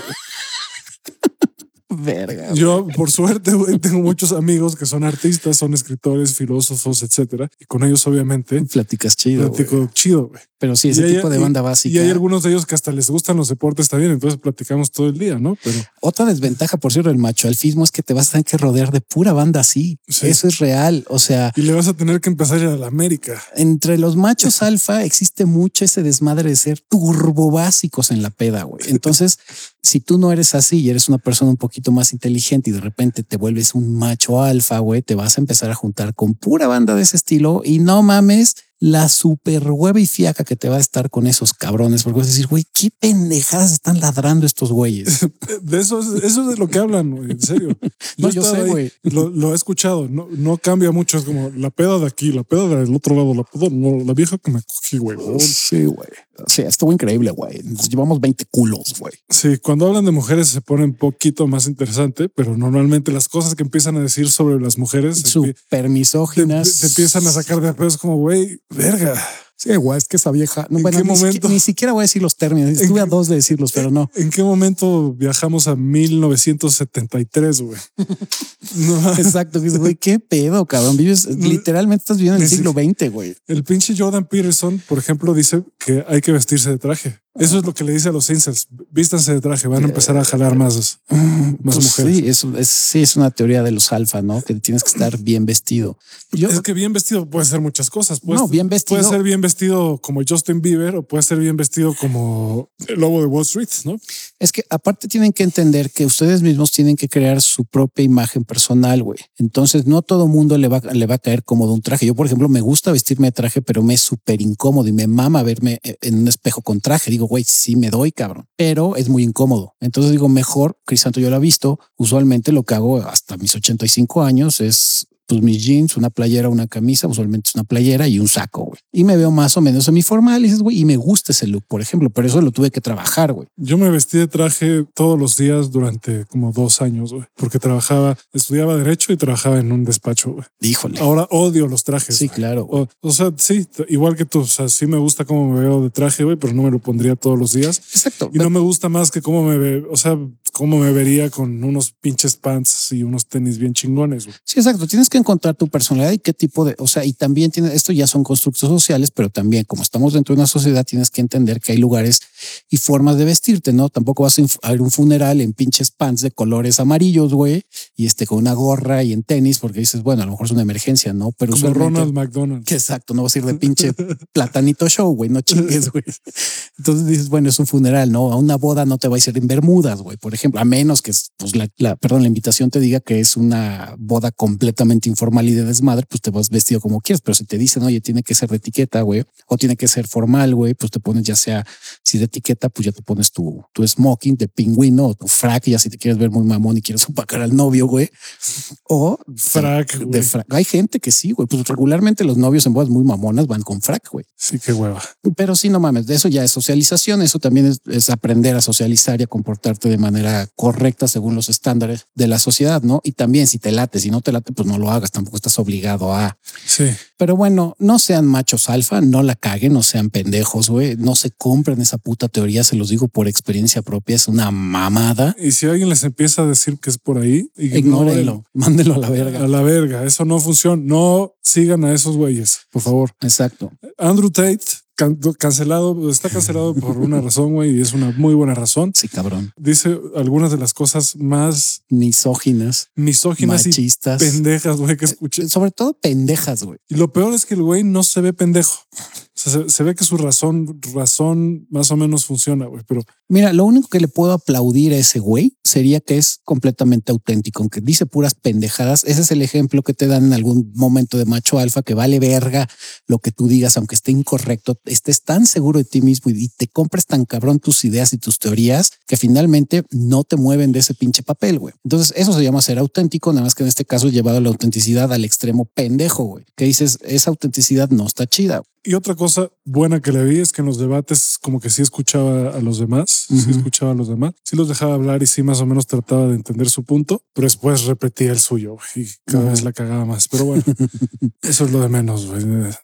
Verga. Yo, por suerte, tengo muchos amigos que son artistas, son escritores, filósofos, etcétera. Y con ellos, obviamente, platicas chido. Platico chido, güey. Pero sí, ese tipo de banda básica. Y hay algunos de ellos que hasta les gustan los deportes también, entonces platicamos todo el día, ¿no? Pero otra desventaja, por cierto, del macho alfismo es que te vas a tener que rodear de pura banda así. Eso es real. O sea, y le vas a tener que empezar a ir a la América. Entre los machos alfa existe mucho ese desmadre de ser turbo básicos en la peda, güey. Entonces, si tú no eres así y eres una persona un poquito más inteligente y de repente te vuelves un macho alfa, güey, te vas a empezar a juntar con pura banda de ese estilo y no mames la super hueva y fiaca que te va a estar con esos cabrones, porque vas a decir, güey, qué pendejadas están ladrando estos güeyes. De eso, es, eso es de lo que hablan, güey, en serio. No, yo sé, güey. Lo, he escuchado, no, no cambia mucho, es como la peda de aquí, la peda del otro lado, la peda, no, la vieja que me cogí, güey. Sí, güey. Sí, estuvo increíble, güey. Nos llevamos 20 culos, güey. Sí, cuando hablan de mujeres se pone un poquito más interesante, pero normalmente las cosas que empiezan a decir sobre las mujeres... Super misóginas. Te, empiezan a sacar de pedos como, güey, verga. Sí, güey, es que esa vieja. No, bueno, ni, momento? ni, siquiera voy a decir los términos. Estuve a dos de decirlos, pero no. ¿En qué momento viajamos a 1973, güey? no. Exacto. Güey, qué pedo, cabrón. Vives, literalmente estás viviendo en el siglo XX, güey. El pinche Jordan Peterson, por ejemplo, dice que hay que vestirse de traje. Eso es lo que le dice a los incels. Vístanse de traje, van a empezar a jalar más, más pues mujeres. Sí es, es, sí, es una teoría de los alfa, ¿no? Que tienes que estar bien vestido. Yo, es que bien vestido puede ser muchas cosas. no, bien vestido. Puede ser bien vestido como Justin Bieber o puede ser bien vestido como el lobo de Wall Street, ¿no? Es que aparte tienen que entender que ustedes mismos tienen que crear su propia imagen personal, güey. Entonces no todo mundo le va, le va a caer cómodo un traje. Yo, por ejemplo, me gusta vestirme de traje, pero me es súper incómodo y me mama verme en un espejo con traje. Digo, güey, sí me doy, cabrón, pero es muy incómodo. Entonces digo, mejor, Crisanto, yo lo he visto. Usualmente lo que hago hasta mis 85 años es pues mis jeans, una playera, una camisa, usualmente es una playera y un saco, güey. Y me veo más o menos semi-formal y dices, güey, y me gusta ese look, por ejemplo, pero eso lo tuve que trabajar, güey. Yo me vestí de traje todos los días durante como dos años, güey, porque trabajaba, estudiaba derecho y trabajaba en un despacho, güey. Híjole. Ahora odio los trajes. Sí, claro. O, sea, sí, igual que tú, o sea, sí me gusta cómo me veo de traje, güey, pero no me lo pondría todos los días. Exacto. Y no me gusta más que cómo me ve, o sea, cómo me vería con unos pinches pants y unos tenis bien chingones, güey. Sí, exacto. Tienes que encontrar tu personalidad y qué tipo de, o sea, y también tiene, esto ya son constructos sociales, pero también como estamos dentro de una sociedad, tienes que entender que hay lugares y formas de vestirte, ¿no? Tampoco vas a ir a un funeral en pinches pants de colores amarillos, güey, y este con una gorra y en tenis, porque dices, bueno, a lo mejor es una emergencia, ¿no? Pero Como Ronald McDonald. Que exacto, no vas a ir de pinche platanito show, güey, no chingues, güey. Entonces dices, bueno, es un funeral, ¿no? A una boda no te va a ir en bermudas, güey, por ejemplo, a menos que, pues, la, la, perdón, la invitación te diga que es una boda completamente informal y de desmadre madre, pues te vas vestido como quieras, pero si te dicen, oye, tiene que ser de etiqueta, güey, o tiene que ser formal, güey, pues te pones ya sea, si de etiqueta, pues ya te pones tu, tu smoking de pingüino o tu frac, ya si te quieres ver muy mamón y quieres opacar al novio, güey, o frac, de frac. Hay gente que sí, güey, pues regularmente los novios en bodas muy mamonas van con frac, güey. Sí, qué hueva. Pero sí, no mames, de eso ya es socialización, eso también es, es aprender a socializar y a comportarte de manera correcta según los estándares de la sociedad, ¿no? Y también si te late, si no te late, pues no lo hagas, tampoco estás obligado a. Sí. Pero bueno, no sean machos alfa, no la caguen, no sean pendejos, güey. No se compren esa puta puta teoría, se los digo por experiencia propia, es una mamada. Y si alguien les empieza a decir que es por ahí, ignórenlo, mándenlo a la verga. A la verga, eso no funciona. No sigan a esos güeyes, por favor. Exacto. Andrew Tate cancelado, está cancelado por una razón, güey, y es una muy buena razón. Sí, cabrón. Dice algunas de las cosas más misóginas, misóginas machistas, y pendejas, güey, que escuché. Sobre todo pendejas, güey. Y lo peor es que el güey no se ve pendejo. Se, ve que su razón, razón más o menos funciona, güey, pero mira, lo único que le puedo aplaudir a ese güey sería que es completamente auténtico, aunque dice puras pendejadas. Ese es el ejemplo que te dan en algún momento de macho alfa que vale verga lo que tú digas, aunque esté incorrecto, estés tan seguro de ti mismo y te compres tan cabrón tus ideas y tus teorías que finalmente no te mueven de ese pinche papel, güey. Entonces eso se llama ser auténtico, nada más que en este caso llevado la autenticidad al extremo pendejo, güey. Que dices, esa autenticidad no está chida. Y otra cosa buena que le vi es que en los debates como que sí escuchaba a los demás, sí escuchaba a los demás, sí los dejaba hablar y sí más o menos trataba de entender su punto, pero después repetía el suyo y cada vez la cagaba más. Pero bueno, eso es lo de menos.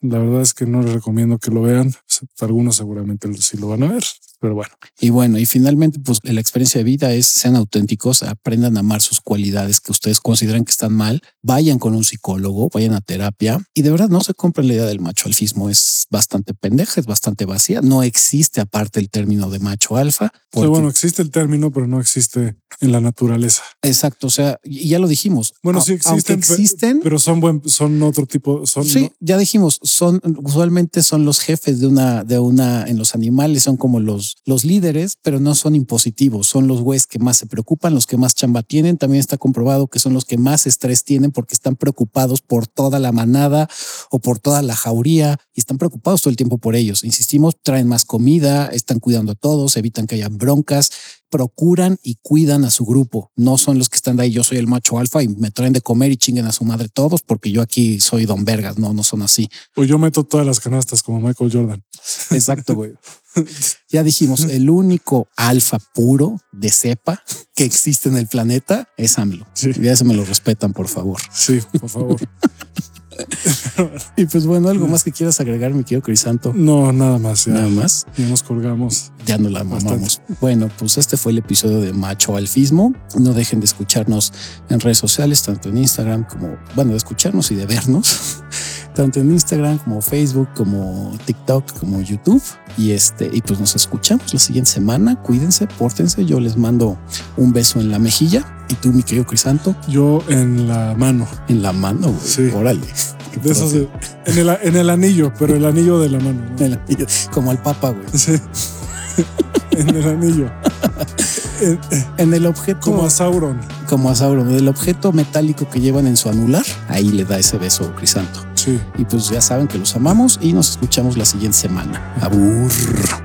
La verdad es que no les recomiendo que lo vean. Algunos seguramente sí lo van a ver, pero bueno. Y bueno, y finalmente, pues la experiencia de vida es sean auténticos, aprendan a amar sus cualidades que ustedes consideran que están mal, vayan con un psicólogo, vayan a terapia y de verdad no se compren la idea del macho alfismo. Es bastante pendeja, es bastante vacía. No existe aparte el término de macho alfa. bueno, existe el término, pero no existe en la naturaleza. Exacto. O sea, ya lo dijimos. Bueno, sí existen, existen pero son buen, son otro tipo. Son, sí, ya dijimos, son usualmente son los jefes de una, de una, en los animales son como los los, líderes, pero no son impositivos, son los güeyes que más se preocupan, los que más chamba tienen. También está comprobado que son los que más estrés tienen porque están preocupados por toda la manada o por toda la jauría y están preocupados todo el tiempo por ellos. Insistimos, traen más comida, están cuidando a todos, evitan que haya broncas procuran y cuidan a su grupo. No son los que están de ahí, yo soy el macho alfa y me traen de comer y chinguen a su madre todos porque yo aquí soy Don Vergas. No, no son así. O yo meto todas las canastas como Michael Jordan. Exacto, güey. ya dijimos, el único alfa puro de cepa que existe en el planeta es AMLO. Ya se me lo respetan, por favor. Sí, por favor. y pues bueno, algo más que quieras agregar, mi querido Crisanto. No, nada más. Nada más. Ya nos colgamos. Ya no la mamamos. Bueno, pues este fue el episodio de Macho Alfismo. No dejen de escucharnos en redes sociales, tanto en Instagram como, bueno, de escucharnos y de vernos, tanto en Instagram como Facebook, como TikTok, como YouTube. Y este, y pues nos escuchamos la siguiente semana. Cuídense, pórtense. Yo les mando un beso en la mejilla. Y tú, mi querido Crisanto. Yo en la mano. En la mano, güey. Sí. Órale. De esos en, el, en el anillo, pero el anillo de la mano. El anillo, como al papa, güey. Sí. en el anillo. en, el objeto. Como a Sauron. Como a Sauron. El objeto metálico que llevan en su anular, ahí le da ese beso Crisanto. Y pues ya saben que los amamos y nos escuchamos la siguiente semana. Abur.